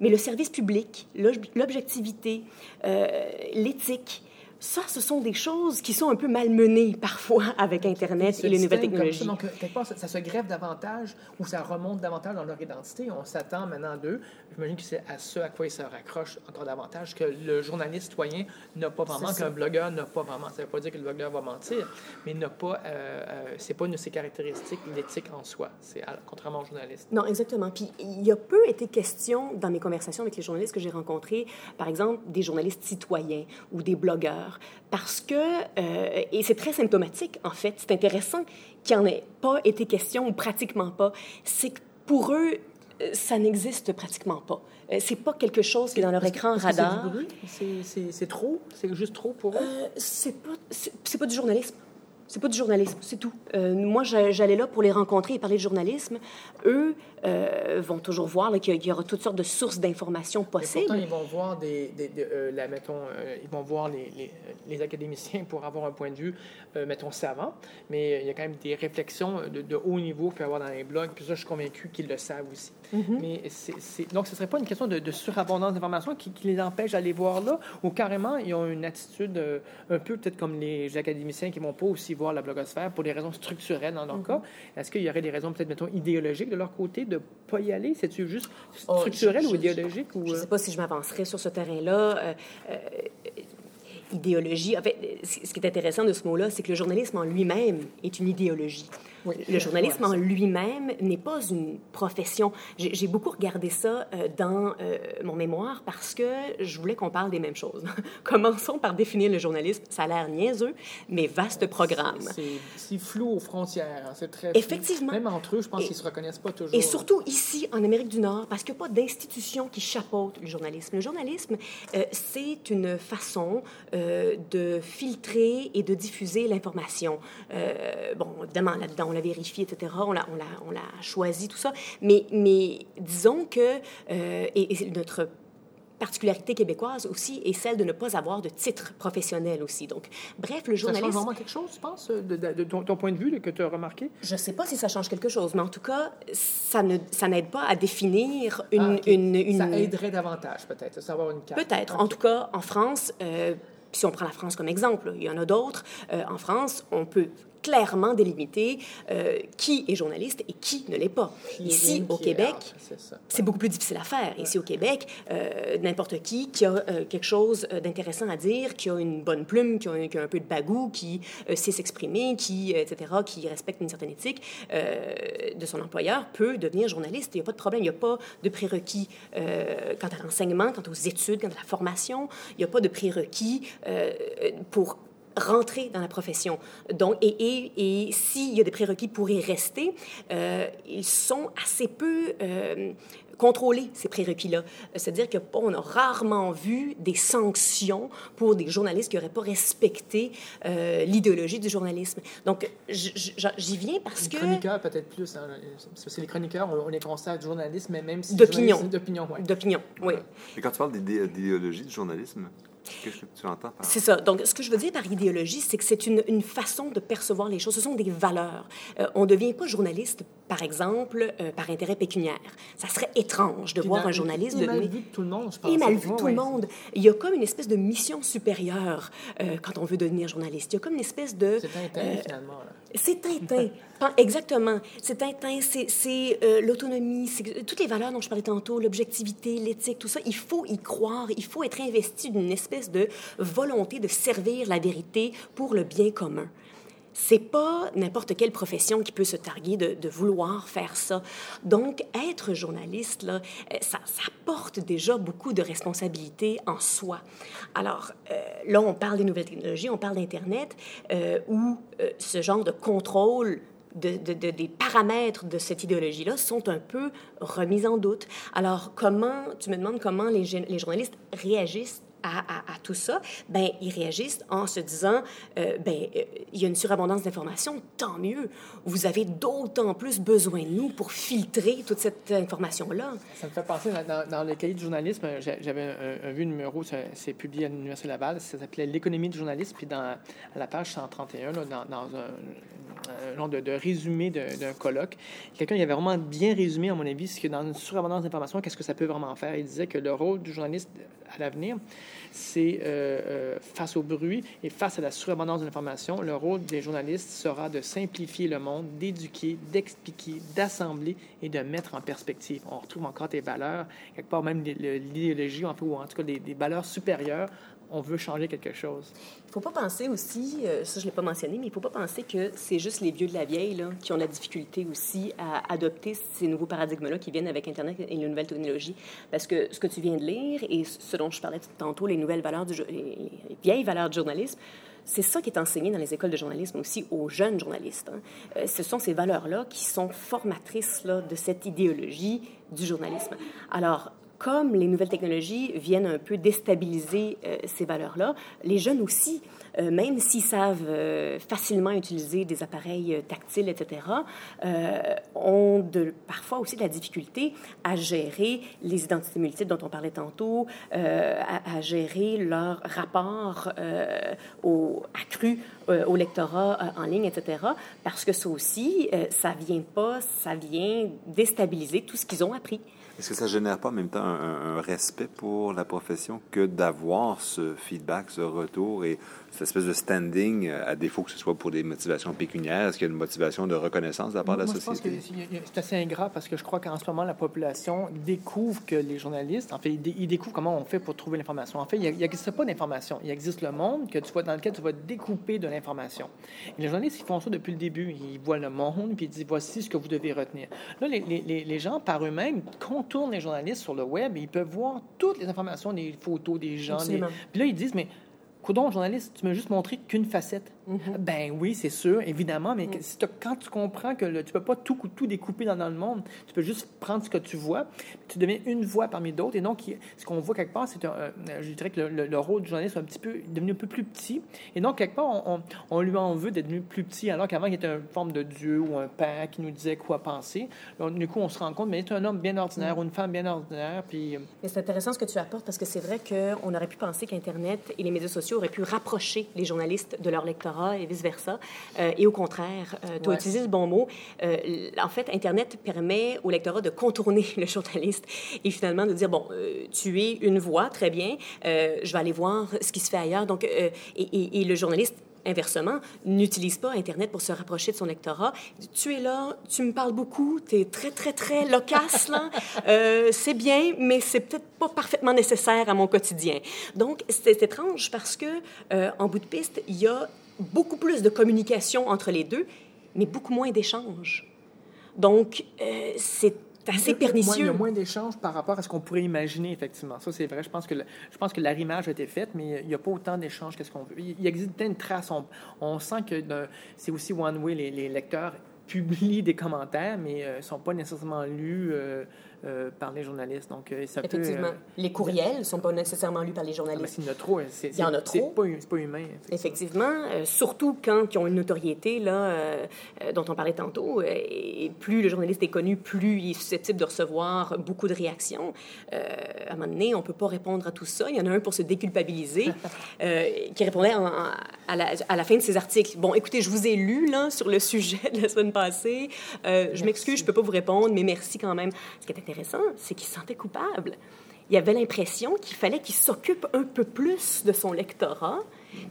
mais le service public, l'objectivité, euh, l'éthique, ça, ce sont des choses qui sont un peu malmenées parfois avec Internet et les nouvelles technologies. Ça, donc, quelque part, ça, se greffe davantage ou ça remonte davantage dans leur identité. On s'attend maintenant d'eux. J'imagine que c'est à ce à quoi ils se raccrochent encore davantage, que le journaliste citoyen n'a pas vraiment, qu'un blogueur n'a pas vraiment. Ça ne veut pas dire que le blogueur va mentir, mais n'a pas. Euh, euh, c'est pas une de ses caractéristiques, l'éthique en soi. C'est contrairement au journaliste. Non, exactement. Puis il y a peu été question dans mes conversations avec les journalistes que j'ai rencontrés, par exemple, des journalistes citoyens ou des blogueurs, parce que, euh, et c'est très symptomatique en fait, c'est intéressant qu'il n'y en ait pas été question ou pratiquement pas, c'est que pour eux, euh, ça n'existe pratiquement pas. Euh, c'est pas quelque chose qui est dans leur écran radar. C'est trop? C'est juste trop pour eux? Euh, c'est pas, pas du journalisme. C'est pas du journalisme, c'est tout. Euh, moi, j'allais là pour les rencontrer et parler de journalisme. Eux euh, vont toujours voir qu'il y, aura toutes sortes de sources d'informations possibles. pourtant, ils vont voir des, euh, la, mettons, ils vont voir les, les, les, académiciens pour avoir un point de vue, mettons, savant. Mais il y a quand même des réflexions de, haut niveau qu'il peut avoir dans les blogs. Puis ça, je suis convaincu qu'ils le savent aussi. Mm-hmm. Mais c'est, donc, ce ne serait pas une question de, surabondance d'informations qui, les empêche d'aller voir là, ou carrément, ils ont une attitude un peu peut-être comme les académiciens qui ne vont pas aussi voir la blogosphère pour des raisons structurelles dans leur mhm. cas. Est-ce qu'il y aurait des raisons peut-être, mettons, idéologiques de leur côté de pas y aller? C'est-tu juste oh, structurel ou idéologique? Je ne sais euh? pas si je m'avancerai sur ce terrain-là. Euh, euh, idéologie. En fait, ce qui est intéressant de ce mot-là, c'est que le journalisme en lui-même est une idéologie. Le journalisme en lui-même n'est pas une profession. J'ai beaucoup regardé ça euh, dans euh, mon mémoire parce que je voulais qu'on parle des mêmes choses. Commençons par définir le journalisme. Ça a l'air niaiseux, mais vaste programme. C'est flou aux frontières. Hein. C'est très Effectivement. Même entre eux, je pense qu'ils ne se reconnaissent pas toujours. Et surtout ici, en Amérique du Nord, parce qu'il n'y a pas d'institution qui chapeaute le journalisme. Le journalisme, euh, c'est une façon de filtrer et de diffuser l'information. bon, évidemment, là-dedans, l'a vérifié, etc. On l'a, on l'a, on l'a choisi, tout ça. Mais, mais disons que, euh, et, notre particularité québécoise aussi est celle de ne pas avoir de titre professionnel aussi. Donc, bref, le journalisme... Ça change vraiment quelque chose, tu penses, de, ton, point de vue que tu as remarqué? Je ne sais pas si ça change quelque chose, mais en tout cas, ça, ne, ça n'aide pas à définir une, ah, une, une, Ça aiderait davantage, peut-être, savoir une carte. Peut-être. En tout cas, en France... Euh, si on prend la France comme exemple, il y en a d'autres. Euh, en France, on peut clairement délimiter euh, qui est journaliste et qui ne l'est pas. Ici, au Québec, c'est beaucoup plus difficile à faire. Ici, au Québec, euh, n'importe qui qui a euh, quelque chose d'intéressant à dire, qui a une bonne plume, qui a, un, peu de bagou, qui sait s'exprimer, qui, etc., qui respecte une certaine éthique de son employeur, peut devenir journaliste. Il n'y a pas de problème. Il n'y a pas de prérequis quant à l'enseignement, quant aux études, quant à la formation. Il n'y a pas de prérequis pour rentrer dans la profession. Donc, et, et, et s'il y a des prérequis pour y rester, euh, ils sont assez peu euh, contrôlés, ces prérequis-là. C'est-à-dire qu'on a rarement vu des sanctions pour des journalistes qui n'auraient pas respecté euh, l'idéologie du journalisme. Donc, j'y viens parce les que... chroniqueurs, peut-être plus. Hein, c'est les chroniqueurs, on, les constate journalistes, mais même si... D'opinion. D'opinion, oui. D'opinion, oui. Et quand tu parles d'idéologie du journalisme, Que. C'est ça. Donc, ce que je veux dire par idéologie, c'est que c'est une, une, façon de percevoir les choses. Ce sont des valeurs. Euh, on ne devient pas journaliste, par exemple, euh, par intérêt pécuniaire. Ça serait étrange de voir un journaliste devenir... mal vu de tout le monde, je pense. Et mal vu de tout le monde. Il y a comme une espèce de mission supérieure euh, quand on veut devenir journaliste. Il y a comme une espèce de... C'est Tintin, finalement. C'est Tintin. Exactement. C'est Tintin, c'est l'autonomie, c'est toutes les valeurs dont je parlais tantôt, l'objectivité, l'éthique, tout ça. Il faut y croire, il faut être investi d'une espèce de volonté de servir la vérité pour le bien commun. C'est pas n'importe quelle profession qui peut se targuer de, vouloir faire ça. Donc, être journaliste, euh, ça, porte déjà beaucoup de responsabilités en soi. Alors, euh, là, on parle des nouvelles technologies, on parle d'Internet, euh, où ce genre de contrôle de, des paramètres de cette idéologie-là sont un peu remis en doute. Alors, comment, tu me demandes comment les journalistes réagissent à, tout ça, ben, ils réagissent en se disant, euh, ben, euh, il y a une surabondance d'informations, tant mieux. Vous avez d'autant plus besoin de nous pour filtrer toute cette information-là. Ça me fait penser, dans, dans le cahier de journalisme, j'avais un, vu numéro, c'est publié à l'Université Laval, ça s'appelait L'économie du journalisme, puis dans à la page 131, là, dans, dans un, genre de résumé d'un colloque, quelqu'un avait vraiment bien résumé, à mon avis, ce que dans une surabondance d'informations, qu'est-ce que ça peut vraiment faire. Il disait que le rôle du journaliste à l'avenir, c'est euh, euh, face au bruit et face à la surabondance de l'information, le rôle des journalistes sera de simplifier le monde, d'éduquer, d'expliquer, d'assembler et de mettre en perspective. On retrouve encore des valeurs, quelque part même l'idéologie, ou en tout cas des valeurs supérieures on veut changer quelque chose. Il ne faut pas penser aussi, euh, ça je ne l'ai pas mentionné, mais il ne faut pas penser que c'est juste les vieux de la vieille là, qui ont la difficulté aussi à adopter ces nouveaux paradigmes-là qui viennent avec Internet et les nouvelles technologies. Parce que ce que tu viens de lire et ce dont je parlais tantôt, les nouvelles valeurs, du, les, vieilles valeurs du journalisme, c'est ça qui est enseigné dans les écoles de journalisme aussi aux jeunes journalistes. Hein. Euh, ce sont ces valeurs-là qui sont formatrices de cette idéologie du journalisme. Alors, comme les nouvelles technologies viennent un peu déstabiliser euh, ces valeurs-là, les jeunes aussi, euh, même s'ils savent euh, facilement utiliser des appareils tactiles, etc., ont parfois aussi de la difficulté à gérer les identités multiples dont on parlait tantôt, à, gérer leur rapport accru au lectorat en ligne, etc., parce que ça aussi, ça vient pas, ça vient déstabiliser tout ce qu'ils ont appris. Est-ce que ça génère pas en même temps un, un respect pour la profession que d'avoir ce feedback, ce retour et cette espèce de standing, euh, à défaut que ce soit pour des motivations pécuniaires? Est-ce qu'il y a une motivation de reconnaissance de la part de la société? c'est assez ingrat parce que je crois qu'en ce moment, la population découvre que les journalistes, en fait, ils, découvrent comment on fait pour trouver l'information. En fait, il n'existe pas d'information. Il existe le monde que tu vois, dans lequel tu vas découper de l'information. Et les journalistes, ils font ça depuis le début. Ils voient le monde, puis ils disent voici ce que vous devez retenir. Là, les, les, les gens, par eux-mêmes, contournent les journalistes sur le web et ils peuvent voir toutes les informations, des photos des gens. Puis là, ils disent mais Coudon, journaliste, tu m'as juste montré qu'une facette. Mm-hmm. Ben oui, c'est sûr, évidemment, mais mm. quand tu comprends que le, tu peux pas tout, tout découper dans, le monde, tu peux juste prendre ce que tu vois, tu deviens une voix parmi d'autres. Et donc, ce qu'on voit quelque part, c'est, euh, je dirais que le, rôle du journaliste est un petit peu devenu un peu plus petit. Et donc, quelque part, on, on, lui en veut d'être devenu plus petit, alors qu'avant, il était une forme de dieu ou un père qui nous disait quoi penser. du coup, on se rend compte, mais il est un homme bien ordinaire mm. ou une femme bien ordinaire. Puis... Euh, c'est intéressant ce que tu apportes parce que c'est vrai qu'on aurait pu penser qu'Internet et les médias sociaux auraient pu rapprocher les journalistes de leur lectorat et vice-versa. Euh, et au contraire, euh, tu as utilisé le bon mot. Euh, en fait, Internet permet au lectorat de contourner le journaliste et finalement de dire, bon, tu es une voix, très bien, je vais aller voir ce qui se fait ailleurs. Donc, et, et, et le journaliste inversement, n'utilise pas Internet pour se rapprocher de son lectorat. Tu es là, tu me parles beaucoup, tu es très, très, très loquace, là. Euh, c'est bien, mais c'est peut-être pas parfaitement nécessaire à mon quotidien. Donc, c'est étrange parce que, euh, en bout de piste, il y a beaucoup plus de communication entre les deux, mais beaucoup moins d'échanges. Donc, euh, c'est assez pernicieux. Il y a moins d'échanges par rapport à ce qu'on pourrait imaginer, effectivement. Ça, c'est vrai. Je pense que, je pense que l'arrimage a été fait, mais il n'y a pas autant d'échanges qu'est-ce qu'on veut. Il, existe une trace. On, sent que c'est aussi one-way. Les, les, lecteurs publient des commentaires, mais ne euh, sont pas nécessairement lus. Euh, euh, par les journalistes. Donc, euh, ça Effectivement. Peut, les courriels ne sont pas nécessairement lus par les journalistes. Ah, il y en a trop. Il y en a trop. Pas, humain. Effectivement. surtout quand ils ont une notoriété là, dont on parlait tantôt. et plus le journaliste est connu, plus il est susceptible de recevoir beaucoup de réactions. à un moment donné, on ne peut pas répondre à tout ça. Il y en a un pour se déculpabiliser qui répondait à, la, à, la, fin de ses articles. Bon, écoutez, je vous ai lu là, sur le sujet de la semaine passée. je m'excuse, je ne peux pas vous répondre, mais merci quand même. Ce qui est intéressant, c'est qu'il se sentait coupable. Il avait l'impression qu'il fallait qu'il s'occupe un peu plus de son lectorat,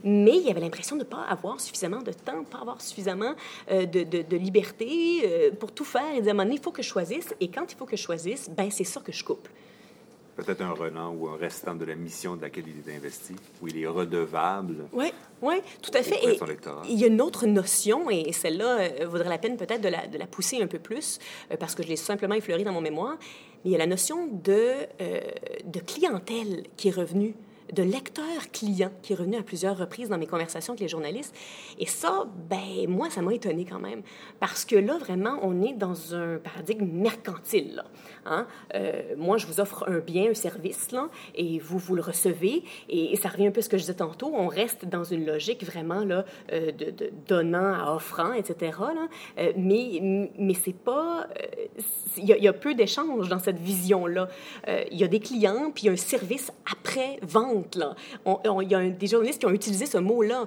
mais il avait l'impression de ne pas avoir suffisamment de temps, de ne pas avoir suffisamment euh, de, liberté euh, pour tout faire. Il disait à un moment donné, il faut que je choisisse, et quand il faut que je choisisse, ben c'est ça que je coupe peut-être un renan ou un restant de la mission de laquelle il est investi, où il est redevable. Oui, oui, tout à fait. Et il y a une autre notion, et celle-là euh, vaudrait la peine peut-être de la, de la, pousser un peu plus, euh, parce que je l'ai simplement effleurée dans mon mémoire. Mais il y a la notion de, euh, de clientèle qui est revenue de lecteur-client qui est revenu à plusieurs reprises dans mes conversations avec les journalistes. Et ça, ben moi, ça m'a étonné quand même. Parce que là, vraiment, on est dans un paradigme mercantile. Hein? Euh, moi, je vous offre un bien, un service, et vous, vous le recevez. Et, ça revient un peu à ce que je disais tantôt. On reste dans une logique vraiment là, euh, de, donnant à offrant, etc. Euh, mais mais c'est pas... Il y, y, a peu d'échanges dans cette vision-là. Il y a des clients, puis un service après-vente. Il y a des journalistes qui ont utilisé ce mot-là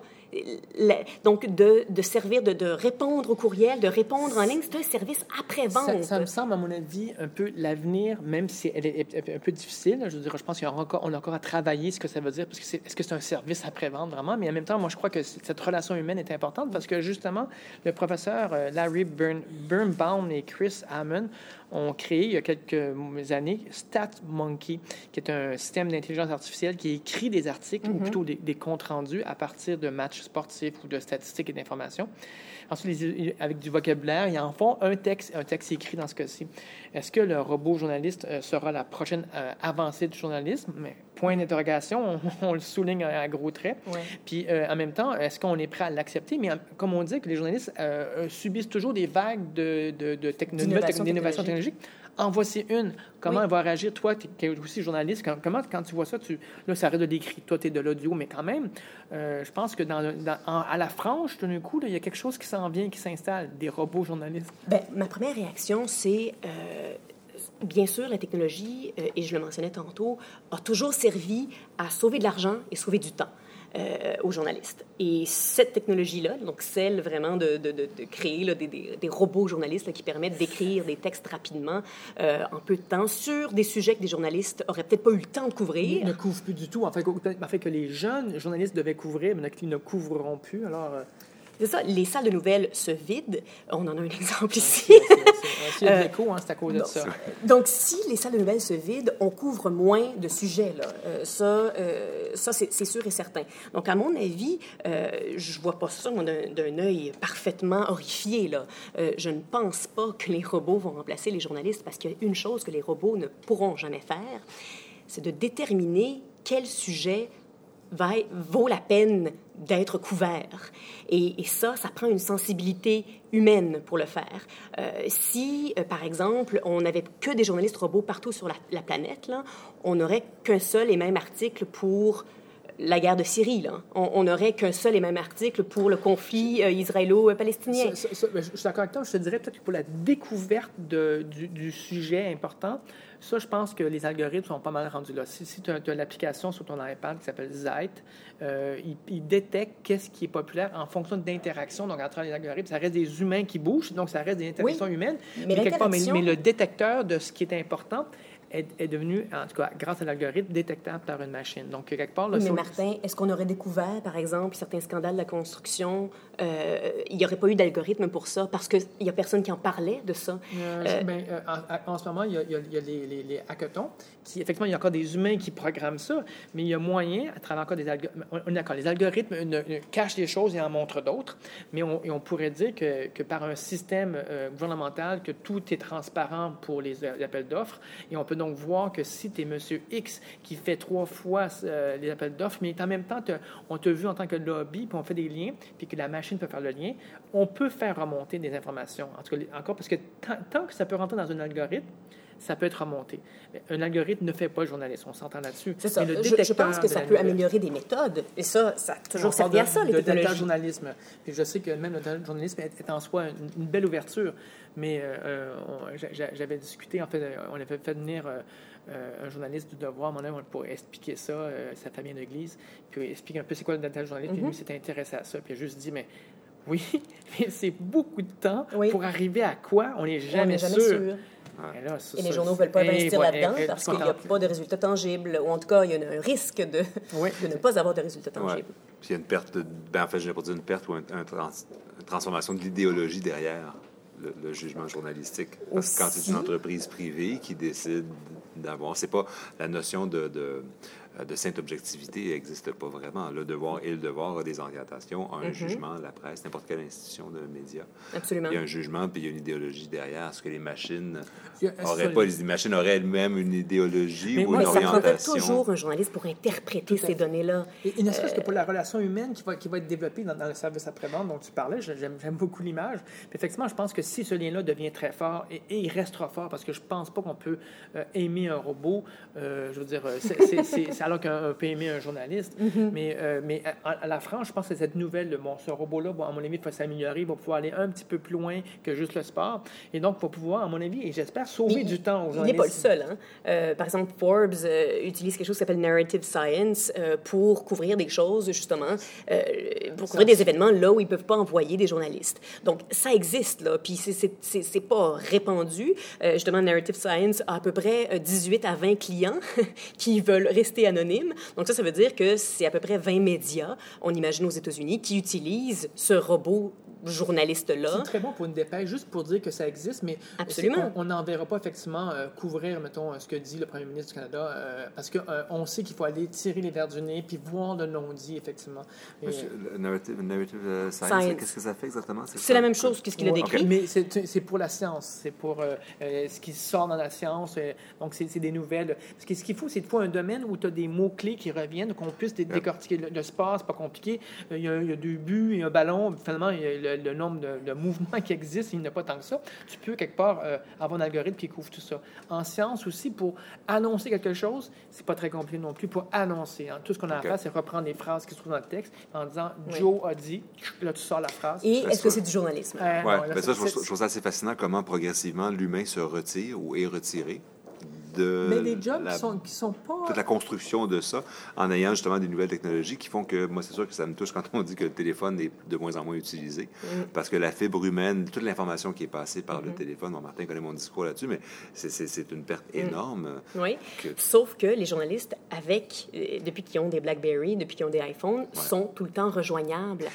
donc, de, servir, de, répondre au courriel, de répondre en ligne, c'est un service après-vente. Ça, me semble, à mon avis, un peu l'avenir, même si elle est un peu difficile. Je veux dire, je pense qu'on a encore, on a encore à travailler ce que ça veut dire, parce que est-ce que c'est un service après-vente, vraiment? Mais en même temps, moi, je crois que cette relation humaine est importante parce que, justement, le professeur euh, Larry Birnbaum et Chris Hammond ont créé il y a quelques années StatMonkey, qui est un système d'intelligence artificielle qui écrit des articles ou mhm. plutôt des, des, comptes rendus à partir de matchs sportifs ou de statistiques et d'informations. Ensuite, avec du vocabulaire, ils en font un texte, un texte écrit dans ce cas-ci. Est-ce que le robot journaliste euh, sera la prochaine euh, avancée du journalisme? Mais, point d'interrogation, on, le souligne à, gros traits. Puis euh, en même temps, est-ce qu'on est prêt à l'accepter? Mais comme on dit que les journalistes subissent toujours des vagues de, de, de d'innovation technologique. En voici une. Comment elle va réagir? Toi, qui es aussi journaliste, comment, quand tu vois ça, tu, là, ça arrête de l'écrit. Toi, tu es de l'audio, mais quand même, je pense que dans, à la frange, d'un coup, il y a quelque chose qui s'en vient, qui s'installe, des robots journalistes. Bien, ma première réaction, c'est bien sûr, la technologie, euh, et je le mentionnais tantôt, a toujours servi à sauver de l'argent et sauver du temps. Euh, aux journalistes. Et cette technologie-là, donc celle vraiment de, créer des, robots journalistes qui permettent d'écrire des textes rapidement, euh, en peu de temps, sur des sujets que des journalistes auraient peut-être pas eu le temps de couvrir. Ils ne couvrent plus du tout. En fait, en fait que les jeunes journalistes devaient couvrir, mais ils ne couvriront plus. Alors, c'est ça, les salles de nouvelles se vident. On en a un exemple ici. C'est euh, hein, c'est à cause de ça. Donc, si les salles de nouvelles se vident, on couvre moins de sujets. Là. Euh, ça, euh, ça c'est sûr et certain. Donc, à mon avis, je vois pas ça d'un œil parfaitement horrifié. Là. je ne pense pas que les robots vont remplacer les journalistes parce qu'il y a une chose que les robots ne pourront jamais faire, c'est de déterminer quel sujet va, vaut la peine d'être couvert. Et, ça, ça prend une sensibilité humaine pour le faire. Euh, si, euh, par exemple, on n'avait que des journalistes robots partout sur la, planète, là, on n'aurait qu'un seul et même article pour la guerre de Syrie. Là. On n'aurait qu'un seul et même article pour le conflit euh, israélo-palestinien. Je suis d'accord avec toi. Je te dirais peut-être que pour la découverte de, du, du, sujet important, ça, je pense que les algorithmes sont pas mal rendus là. Si, tu as, l'application sur ton iPad qui s'appelle Zeit, euh, il, détecte qu'est-ce qui est populaire en fonction d'interaction. Donc, entre les algorithmes, ça reste des humains qui bougent, donc ça reste des interactions humaines. Mais, mais, le détecteur de ce qui est important est, devenu, en tout cas, grâce à l'algorithme, détectable par une machine. Donc, quelque part... mais Martin, est-ce qu'on aurait découvert, par exemple, certains scandales de la construction, euh, il n'y aurait pas eu d'algorithme pour ça, parce qu'il n'y a personne qui en parlait de ça? Euh, euh ben, en, en, ce moment, il y a, il y a les, les, les, hackathons, qui, effectivement, il y a encore des humains qui programment ça, mais il y a moyen, à travers encore des algorithmes... On est d'accord, les algorithmes ne, cachent des choses et en montrent d'autres, mais on, on, pourrait dire que, que par un système gouvernemental, que tout est transparent pour les, les appels d'offres, et on peut donc voir que si tu es Monsieur X qui fait trois fois les appels d'offres, mais en même temps, on t'a vu en tant que lobby, puis on fait des liens, puis que la machine peut faire le lien, on peut faire remonter des informations. En tout cas, encore parce que tant que ça peut rentrer dans un algorithme, ça peut être remonté. Un algorithme ne fait pas le journalisme, on s'entend là-dessus. C'est ça. je, pense que ça peut améliorer des méthodes. Et ça, ça a toujours servi à ça, les technologies. journalisme. Puis je sais que même le journalisme est, en soi une, belle ouverture. Mais euh, j'avais discuté, en fait, euh, on avait fait venir euh, un journaliste du devoir, mon avis, pour expliquer ça, sa famille d'église, puis expliquer un peu c'est quoi le data journaliste, puis lui mm-hmm. s'était intéressé à ça, puis il a juste dit, mais oui, mais c'est beaucoup de temps pour arriver à quoi? On n'est jamais, jamais, sûr. Et les journaux ne veulent pas investir là-dedans parce qu'il n'y a pas de résultats tangibles, ou en tout cas, il y a un risque de, de ne pas avoir de résultats tangibles. Puis il y a une perte, de, ben, en fait, je pas dire une perte ou une, transformation de l'idéologie derrière le, jugement journalistique. Parce que quand c'est une entreprise privée qui décide d'avoir, c'est pas la notion de, de de sainte objectivité n'existe pas vraiment. Le devoir et le devoir a des orientations, un mhm. jugement, la presse, n'importe quelle institution de médias. Absolument. Il y a un jugement, puis il y a une idéologie derrière. Est-ce que les machines auraient pas, les machines auraient elles-mêmes une idéologie ou une orientation? Ça toujours un journaliste pour interpréter ces données-là. Et, ne serait-ce que pour la relation humaine qui va, qui va être développée dans, le service après-vente dont tu parlais, j'aime beaucoup l'image. Effectivement, je pense que si ce lien-là devient très fort, et, il restera fort, parce que je pense pas qu'on peut euh, aimer un robot, euh, je veux dire, c'est alors qu'un peut aimer un journaliste. Mm-hmm. Mais, euh, mais à, la France, je pense que cette nouvelle, bon, ce robot-là, bon, à mon avis, il faut s'améliorer, il va pouvoir aller un petit peu plus loin que juste le sport. Et donc, pour pouvoir, à mon avis, et j'espère, sauver du temps aux journalistes. Il n'est pas le seul. Hein? Euh, par exemple, Forbes euh, utilise quelque chose qui s'appelle Narrative Science pour couvrir des choses, justement. pour couvrir des événements là où ils peuvent pas envoyer des journalistes. Donc, ça existe, là, puis c'est pas répandu. Justement, Narrative Science a à peu près 18 à 20 clients qui veulent rester anonymes. Donc, ça, ça veut dire que c'est à peu près 20 médias, on imagine aux États-Unis, qui utilisent ce robot journaliste-là. C'est très bon pour une dépêche, juste pour dire que ça existe, mais Absolument. on n'en verra pas effectivement euh, couvrir, mettons, ce que dit le premier ministre du Canada, euh, parce qu'on euh, on sait qu'il faut aller tirer les verres du nez puis voir le non-dit, effectivement. narrative, science, qu'est-ce que ça fait exactement? C'est la même chose que ce qu'il a décrit. Mais c'est pour la science, c'est pour ce qui sort dans la science, donc c'est des nouvelles. Ce qu'il faut, c'est de fois un domaine où tu as des mots-clés qui reviennent, qu'on puisse décortiquer. Le, le sport, c'est pas compliqué. Il y, a, il y, a, deux buts, il y a un ballon, finalement, il y a le, nombre de, mouvements qui existent, il n'y a pas tant que ça. Tu peux, quelque part, euh, avoir un algorithme qui couvre tout ça. En science aussi, pour annoncer quelque chose, c'est pas très compliqué non plus pour annoncer. Hein. Tout ce qu'on a à faire, c'est reprendre les phrases qui se trouvent dans le texte en disant Joe a dit, là, tu sors la phrase. Et est-ce que c'est du journalisme? Euh, oui, ben ça, je, trouve, ça assez fascinant comment progressivement l'humain se retire ou est retiré de mais des jobs qui, sont, qui sont pas... Toute la construction de ça, en ayant justement des nouvelles technologies qui font que, moi, c'est sûr que ça me touche quand on dit que le téléphone est de moins en moins utilisé, mm. parce que la fibre humaine, toute l'information qui est passée par le mm-hmm. téléphone, bon, Martin connaît mon discours là-dessus, mais c'est une perte mm. énorme. Oui, sauf que les journalistes, avec, euh, depuis qu'ils ont des BlackBerry, depuis qu'ils ont des iPhones, sont tout le temps rejoignables.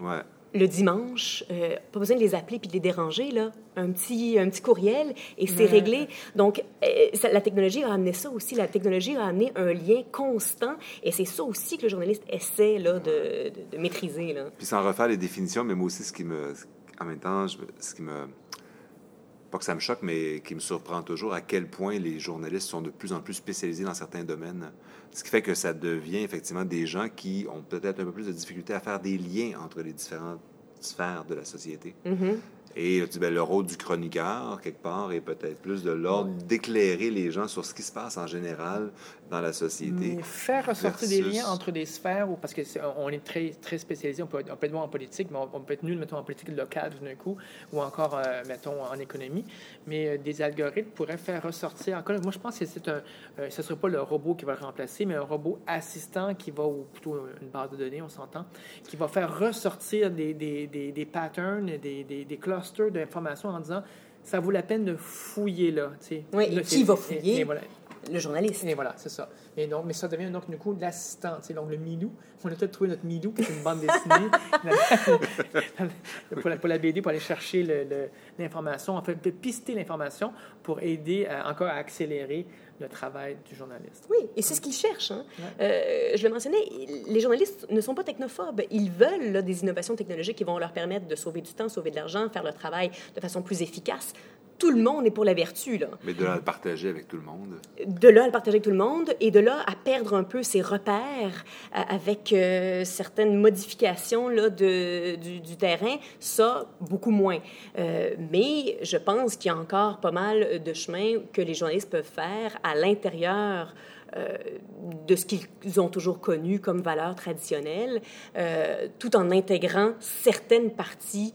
Ouais le dimanche, euh, pas besoin de les appeler puis de les déranger, là. Un petit, un petit courriel et c'est réglé. Donc, euh, la technologie a amené ça aussi. La technologie a amené un lien constant et c'est ça aussi que le journaliste essaie là, de, de, maîtriser. Là. Puis sans refaire les définitions, mais moi aussi, ce qui me. En même temps, ce qui me pas que ça me choque, mais qui me surprend toujours à quel point les journalistes sont de plus en plus spécialisés dans certains domaines. Ce qui fait que ça devient effectivement des gens qui ont peut-être un peu plus de difficulté à faire des liens entre les différentes sphères de la société. Mm-hmm. Et ben, le rôle du chroniqueur, quelque part, est peut-être plus de l'ordre d'éclairer les gens sur ce qui se passe en général dans la société. faire ressortir des liens entre des sphères, ou parce qu'on est, est très, très spécialisé, on peut, on peut être bon en politique, mais on, peut être nul, mettons, en politique locale tout d'un coup, ou encore, euh, mettons, en économie. Mais euh, des algorithmes pourraient faire ressortir, encore, moi je pense que c'est un, euh, ce ne sera pas le robot qui va le remplacer, mais un robot assistant qui va, ou plutôt une base de données, on s'entend, qui va faire ressortir des, des, des, des patterns, des, des, des d'informations en disant ça vaut la peine de fouiller là. Oui, et qui va fouiller? Le journaliste. Et voilà, c'est ça. Donc, mais ça devient donc, du coup, l'assistant. Donc, le Milou. On a peut-être trouvé notre Milou, qui est une bande dessinée, pour, la, pour, la, BD, pour aller chercher l'information, en fait, pister l'information pour aider encore à accélérer le travail du journaliste. Oui, et c'est ce qu'ils cherchent. Hein. Euh, je le mentionnais, les journalistes ne sont pas technophobes. Ils veulent des innovations technologiques qui vont leur permettre de sauver du temps, sauver de l'argent, faire leur travail de façon plus efficace tout le monde est pour la vertu. Là. Mais de là à le partager avec tout le monde. De là à le partager avec tout le monde et de là à perdre un peu ses repères euh, avec euh, certaines modifications là, de, du, terrain, ça, beaucoup moins. Euh, mais je pense qu'il y a encore pas mal de chemin que les journalistes peuvent faire à l'intérieur de ce qu'ils ont toujours connu comme valeur traditionnelle, tout en intégrant certaines parties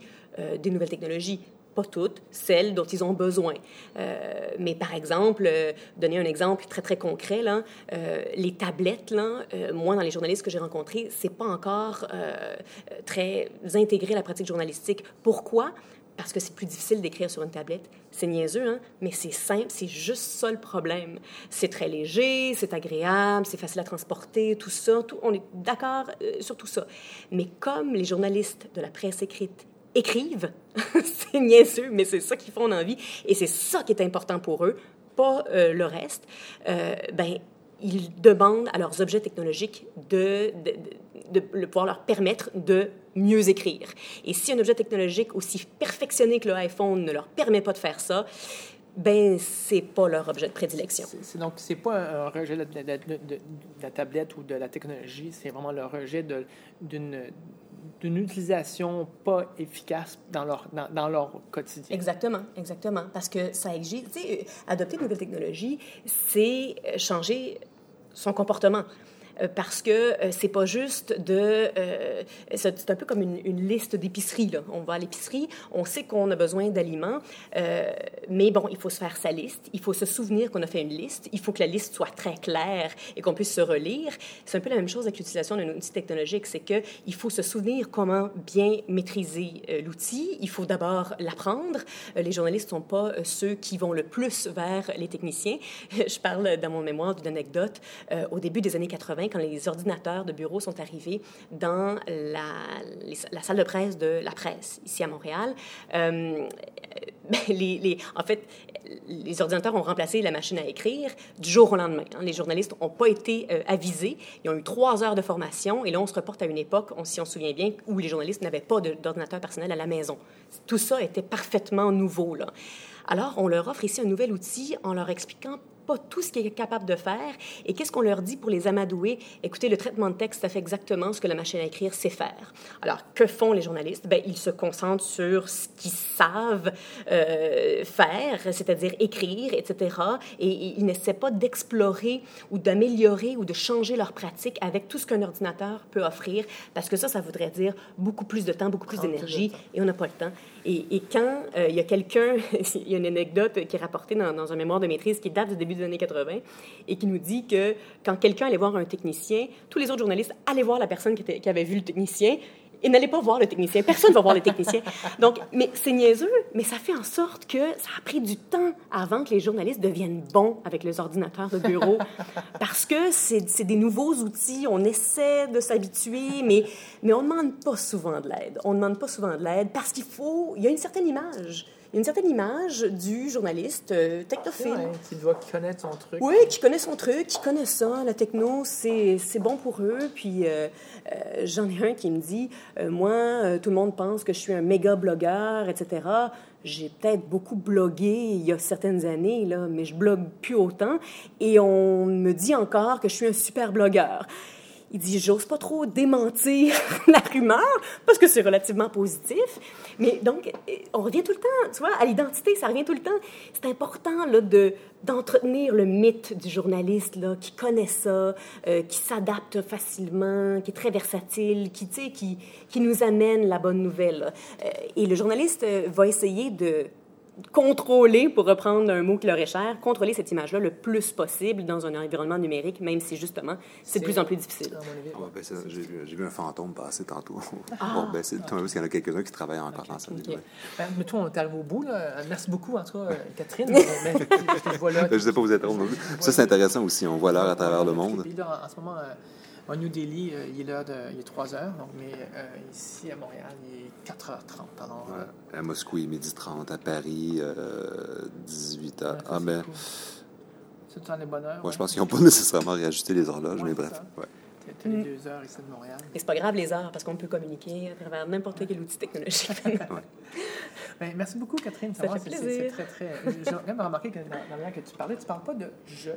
des nouvelles technologies pas toutes, celles dont ils ont besoin. Euh, mais par exemple, euh, donner un exemple très, très concret, là, euh, les tablettes, là, moi, dans les journalistes que j'ai rencontrés, c'est pas encore très intégré à la pratique journalistique. Pourquoi? Parce que c'est plus difficile d'écrire sur une tablette. C'est niaiseux, hein? mais c'est simple, c'est juste ça le problème. C'est très léger, c'est agréable, c'est facile à transporter, tout ça. On est d'accord sur tout ça. Mais comme les journalistes de la presse écrite écrivent. c'est niaiseux, mais c'est ça qu'ils font dans la. Et c'est ça qui est important pour eux, pas euh, le reste. Euh, ben, ils demandent à leurs objets technologiques de, de, de, pouvoir leur permettre de mieux écrire. Et si un objet technologique aussi perfectionné que le iPhone ne leur permet pas de faire ça, ben c'est pas leur objet de prédilection. C'est, donc c'est pas un rejet de, la tablette ou de la technologie, c'est vraiment le rejet d'une d'une utilisation pas efficace dans leur, quotidien. Exactement, exactement. Parce que ça exige, tu sais, adopter de nouvelles technologies, c'est changer son comportement. Euh, parce que euh, c'est pas juste de... Euh, c'est un peu comme une, liste d'épicerie. On va à l'épicerie, on sait qu'on a besoin d'aliments, mais bon, il faut se faire sa liste, il faut se souvenir qu'on a fait une liste, il faut que la liste soit très claire et qu'on puisse se relire. C'est un peu la même chose avec l'utilisation d'un outil technologique, c'est qu'il faut se souvenir comment bien maîtriser l'outil, il faut d'abord l'apprendre. Les journalistes ne sont pas ceux qui vont le plus vers les techniciens. Je parle dans mon mémoire d'une anecdote. Au début des années 80, quand les ordinateurs de bureau sont arrivés dans la, salle de presse de la presse, ici à Montréal, euh, ben, en fait, les ordinateurs ont remplacé la machine à écrire du jour au lendemain. hein. Les journalistes n'ont pas été euh, avisés. Ils ont eu trois heures de formation. Et là, on se reporte à une époque, si on se souvient bien, où les journalistes n'avaient pas d'ordinateur personnel à la maison. Tout ça était parfaitement nouveau. Là. Alors, on leur offre ici un nouvel outil en leur expliquant pas tout ce qu'il est capable de faire. Et qu'est-ce qu'on leur dit pour les amadouer? Écoutez, le traitement de texte, ça fait exactement ce que la machine à écrire sait faire. Alors, que font les journalistes? Ben, ils se concentrent sur ce qu'ils savent euh, faire, c'est-à-dire écrire, etc. Et, et ils n'essaient pas d'explorer ou d'améliorer ou de changer leur pratique avec tout ce qu'un ordinateur peut offrir, parce que ça, ça voudrait dire beaucoup plus de temps, beaucoup plus d'énergie, et on n'a pas le temps. Et, quand euh, il y a quelqu'un, il y a une anecdote qui est rapportée dans, un mémoire de maîtrise qui date du début des années 80 et qui nous dit que quand quelqu'un allait voir un technicien, tous les autres journalistes allaient voir la personne qui avait vu le technicien et n'allaient pas voir le technicien. Personne ne va voir le technicien. Donc, mais c'est niaiseux, mais ça fait en sorte que ça a pris du temps avant que les journalistes deviennent bons avec les ordinateurs de bureau. Parce que c'est c'est des nouveaux outils, on essaie de s'habituer, mais, mais on ne demande pas souvent de l'aide. On ne demande pas souvent de l'aide parce qu'il faut, il y a une certaine image. Il y a une certaine image du journaliste euh, technophile. Ouais, qui doit connaître son truc. Oui, qui connaît son truc, qui connaît ça. La techno, c'est bon pour eux. Puis euh, euh, j'en ai un qui me dit euh, Moi, tout le monde pense que je suis un méga blogueur, etc. J'ai peut-être beaucoup blogué il y a certaines années, là, mais je blogue plus autant. Et on me dit encore que je suis un super blogueur. Il dit, j'ose pas trop démentir la rumeur parce que c'est relativement positif. Mais donc, on revient tout le temps, tu vois, à l'identité, ça revient tout le temps. C'est important là, de, d'entretenir le mythe du journaliste là, qui connaît ça, euh, qui s'adapte facilement, qui est très versatile, qui, qui, qui nous amène la bonne nouvelle. Euh, et le journaliste euh, va essayer de contrôler, pour reprendre un mot qui leur est cher, contrôler cette image-là le plus possible dans un environnement numérique, même si justement c'est de plus en plus difficile. Va baisser- J'ai vu- j'ai vu un fantôme passer tantôt. On va baisser le ton, parce qu'il y en a quelques-uns qui travaillent encore dans ça. OK. Ben, mais toi, on est arrivé au bout. Là. Merci beaucoup, en tout cas, euh, Catherine. Mais, je ne sais pas où vous êtes. Ça, c'est intéressant aussi. On voit l'heure à travers le monde. Puis là, en, en ce moment, euh, à New Delhi, euh, il est de, il est 3 heures. Donc, mais euh, ici, à Montréal, il est 4h30. Alors, Ouais. À Moscou, il est midi 30. À Paris, euh, 18 h. Ouais, ça, Ah, c'est ben, cool. C'est tout en les bonheurs. moi, je pense qu'ils n'ont pas nécessairement réajusté les horloges, Ouais, mais bref. ça. Ouais. Tu as les deux heures ici de Montréal. Et c'est pas grave les heures parce qu'on peut communiquer à travers n'importe quel outil technologique. Ben, merci beaucoup, Catherine. Ça va, fait plaisir. C'est très, très... J'ai quand même remarqué que dans la manière que tu parlais, tu parles pas de je.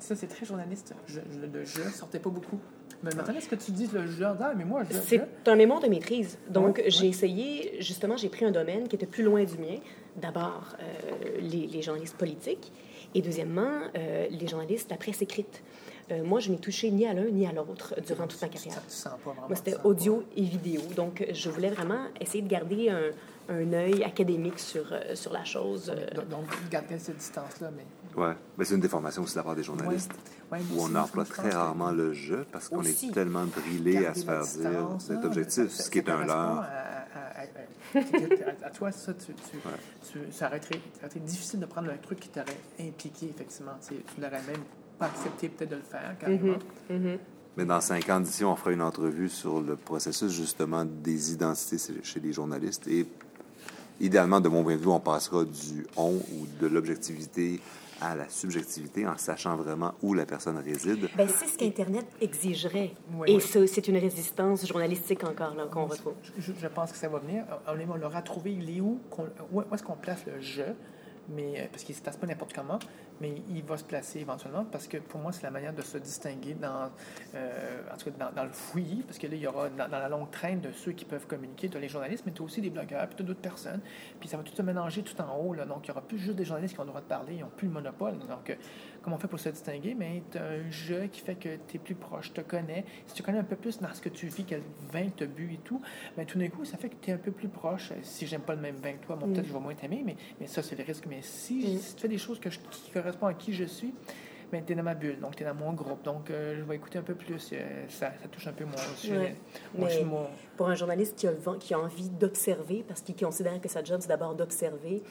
Ça, c'est très journaliste. Je, je- de je sortait pas beaucoup. Mais maintenant, est-ce que tu dis le? Ah, mais moi, je. C'est un mémoire de maîtrise. Donc, Ouais, ouais. j'ai essayé, justement, j'ai pris un domaine qui était plus loin du mien. D'abord, euh, les, les journalistes politiques. Et deuxièmement, euh, les journalistes, la presse écrite. Euh, moi, je n'ai touché ni à l'un ni à l'autre durant toute ma carrière. Moi, c'était audio et vidéo. Donc, je voulais vraiment essayer de garder un, un œil académique sur, sur la chose. Donc, donc, garder cette distance-là, mais. Ouais. Ben, c'est une déformation aussi de la part des journalistes. Ouais, Où on emploie très que- rarement le jeu parce qu'on est tellement brillé à se faire dire cet là, objectif, ça- ce qui est un leurre. À, à- à- à- toi, ça, tu, tu, tu- ça aurait été, ça aurait été difficile de prendre un truc qui t'aurait impliqué, effectivement. Tu sais, tu n'aurais même pas accepté peut-être de le faire, carrément. mhm. Mais dans cinq ans d'ici, on fera une entrevue sur le processus justement des identités chez- chez les journalistes. Et idéalement, de mon point de vue, on passera du on ou de l'objectivité à la subjectivité en sachant vraiment où la personne réside. Ben, c'est ce qu'Internet exigerait. Oui, et c'est une résistance journalistique encore là qu'on retrouve. Je, je pense que ça va venir. On, on l'aura trouvé. Il est où? Où, où est-ce qu'on place le je? Mais, euh, parce qu'il ne se place pas n'importe comment, mais il va se placer éventuellement parce que pour moi, c'est la manière de se distinguer dans, euh, en tout cas dans, le fouillis, parce que là, il y aura dans, la longue traîne de ceux qui peuvent communiquer, tu as les journalistes, mais tu as aussi des blogueurs, puis tu d'autres personnes, puis ça va tout se mélanger tout en haut, là, donc il n'y aura plus juste des journalistes qui ont le droit de parler, ils n'ont plus le monopole. Donc, euh, comment on fait pour se distinguer? Mais tu as un jeu qui fait que tu es plus proche, te connais. Si tu connais un peu plus dans ce que tu vis, quel vin tu bu et tout, bien, tout d'un coup, ça fait que tu es un peu plus proche. Si j'aime pas le même vin que toi, bon, peut-être mm. je vais moins t'aimer, mais, mais ça, c'est le risque. Mais si, mm. si tu fais des choses que qui correspondent à qui je suis, mais tu es dans ma bulle, donc tu es dans mon groupe. Donc, euh, je vais écouter un peu plus. Euh, ça, ça, touche un peu mon sujet. Pour un journaliste qui a, qui a envie d'observer, parce qu'il considère que sa job, c'est d'abord d'observer,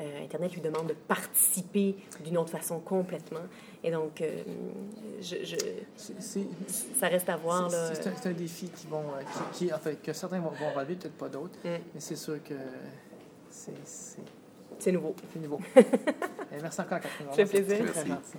euh, Internet lui demande de participer d'une autre façon complètement. Et donc, je, je ça reste à voir. C'est un, défi qui vont, qui, en fait, que certains vont, vont relever, peut-être pas d'autres, mm. mais c'est sûr que c'est c'est nouveau. C'est nouveau. merci encore, Catherine. C'est plaisir. Très gentil.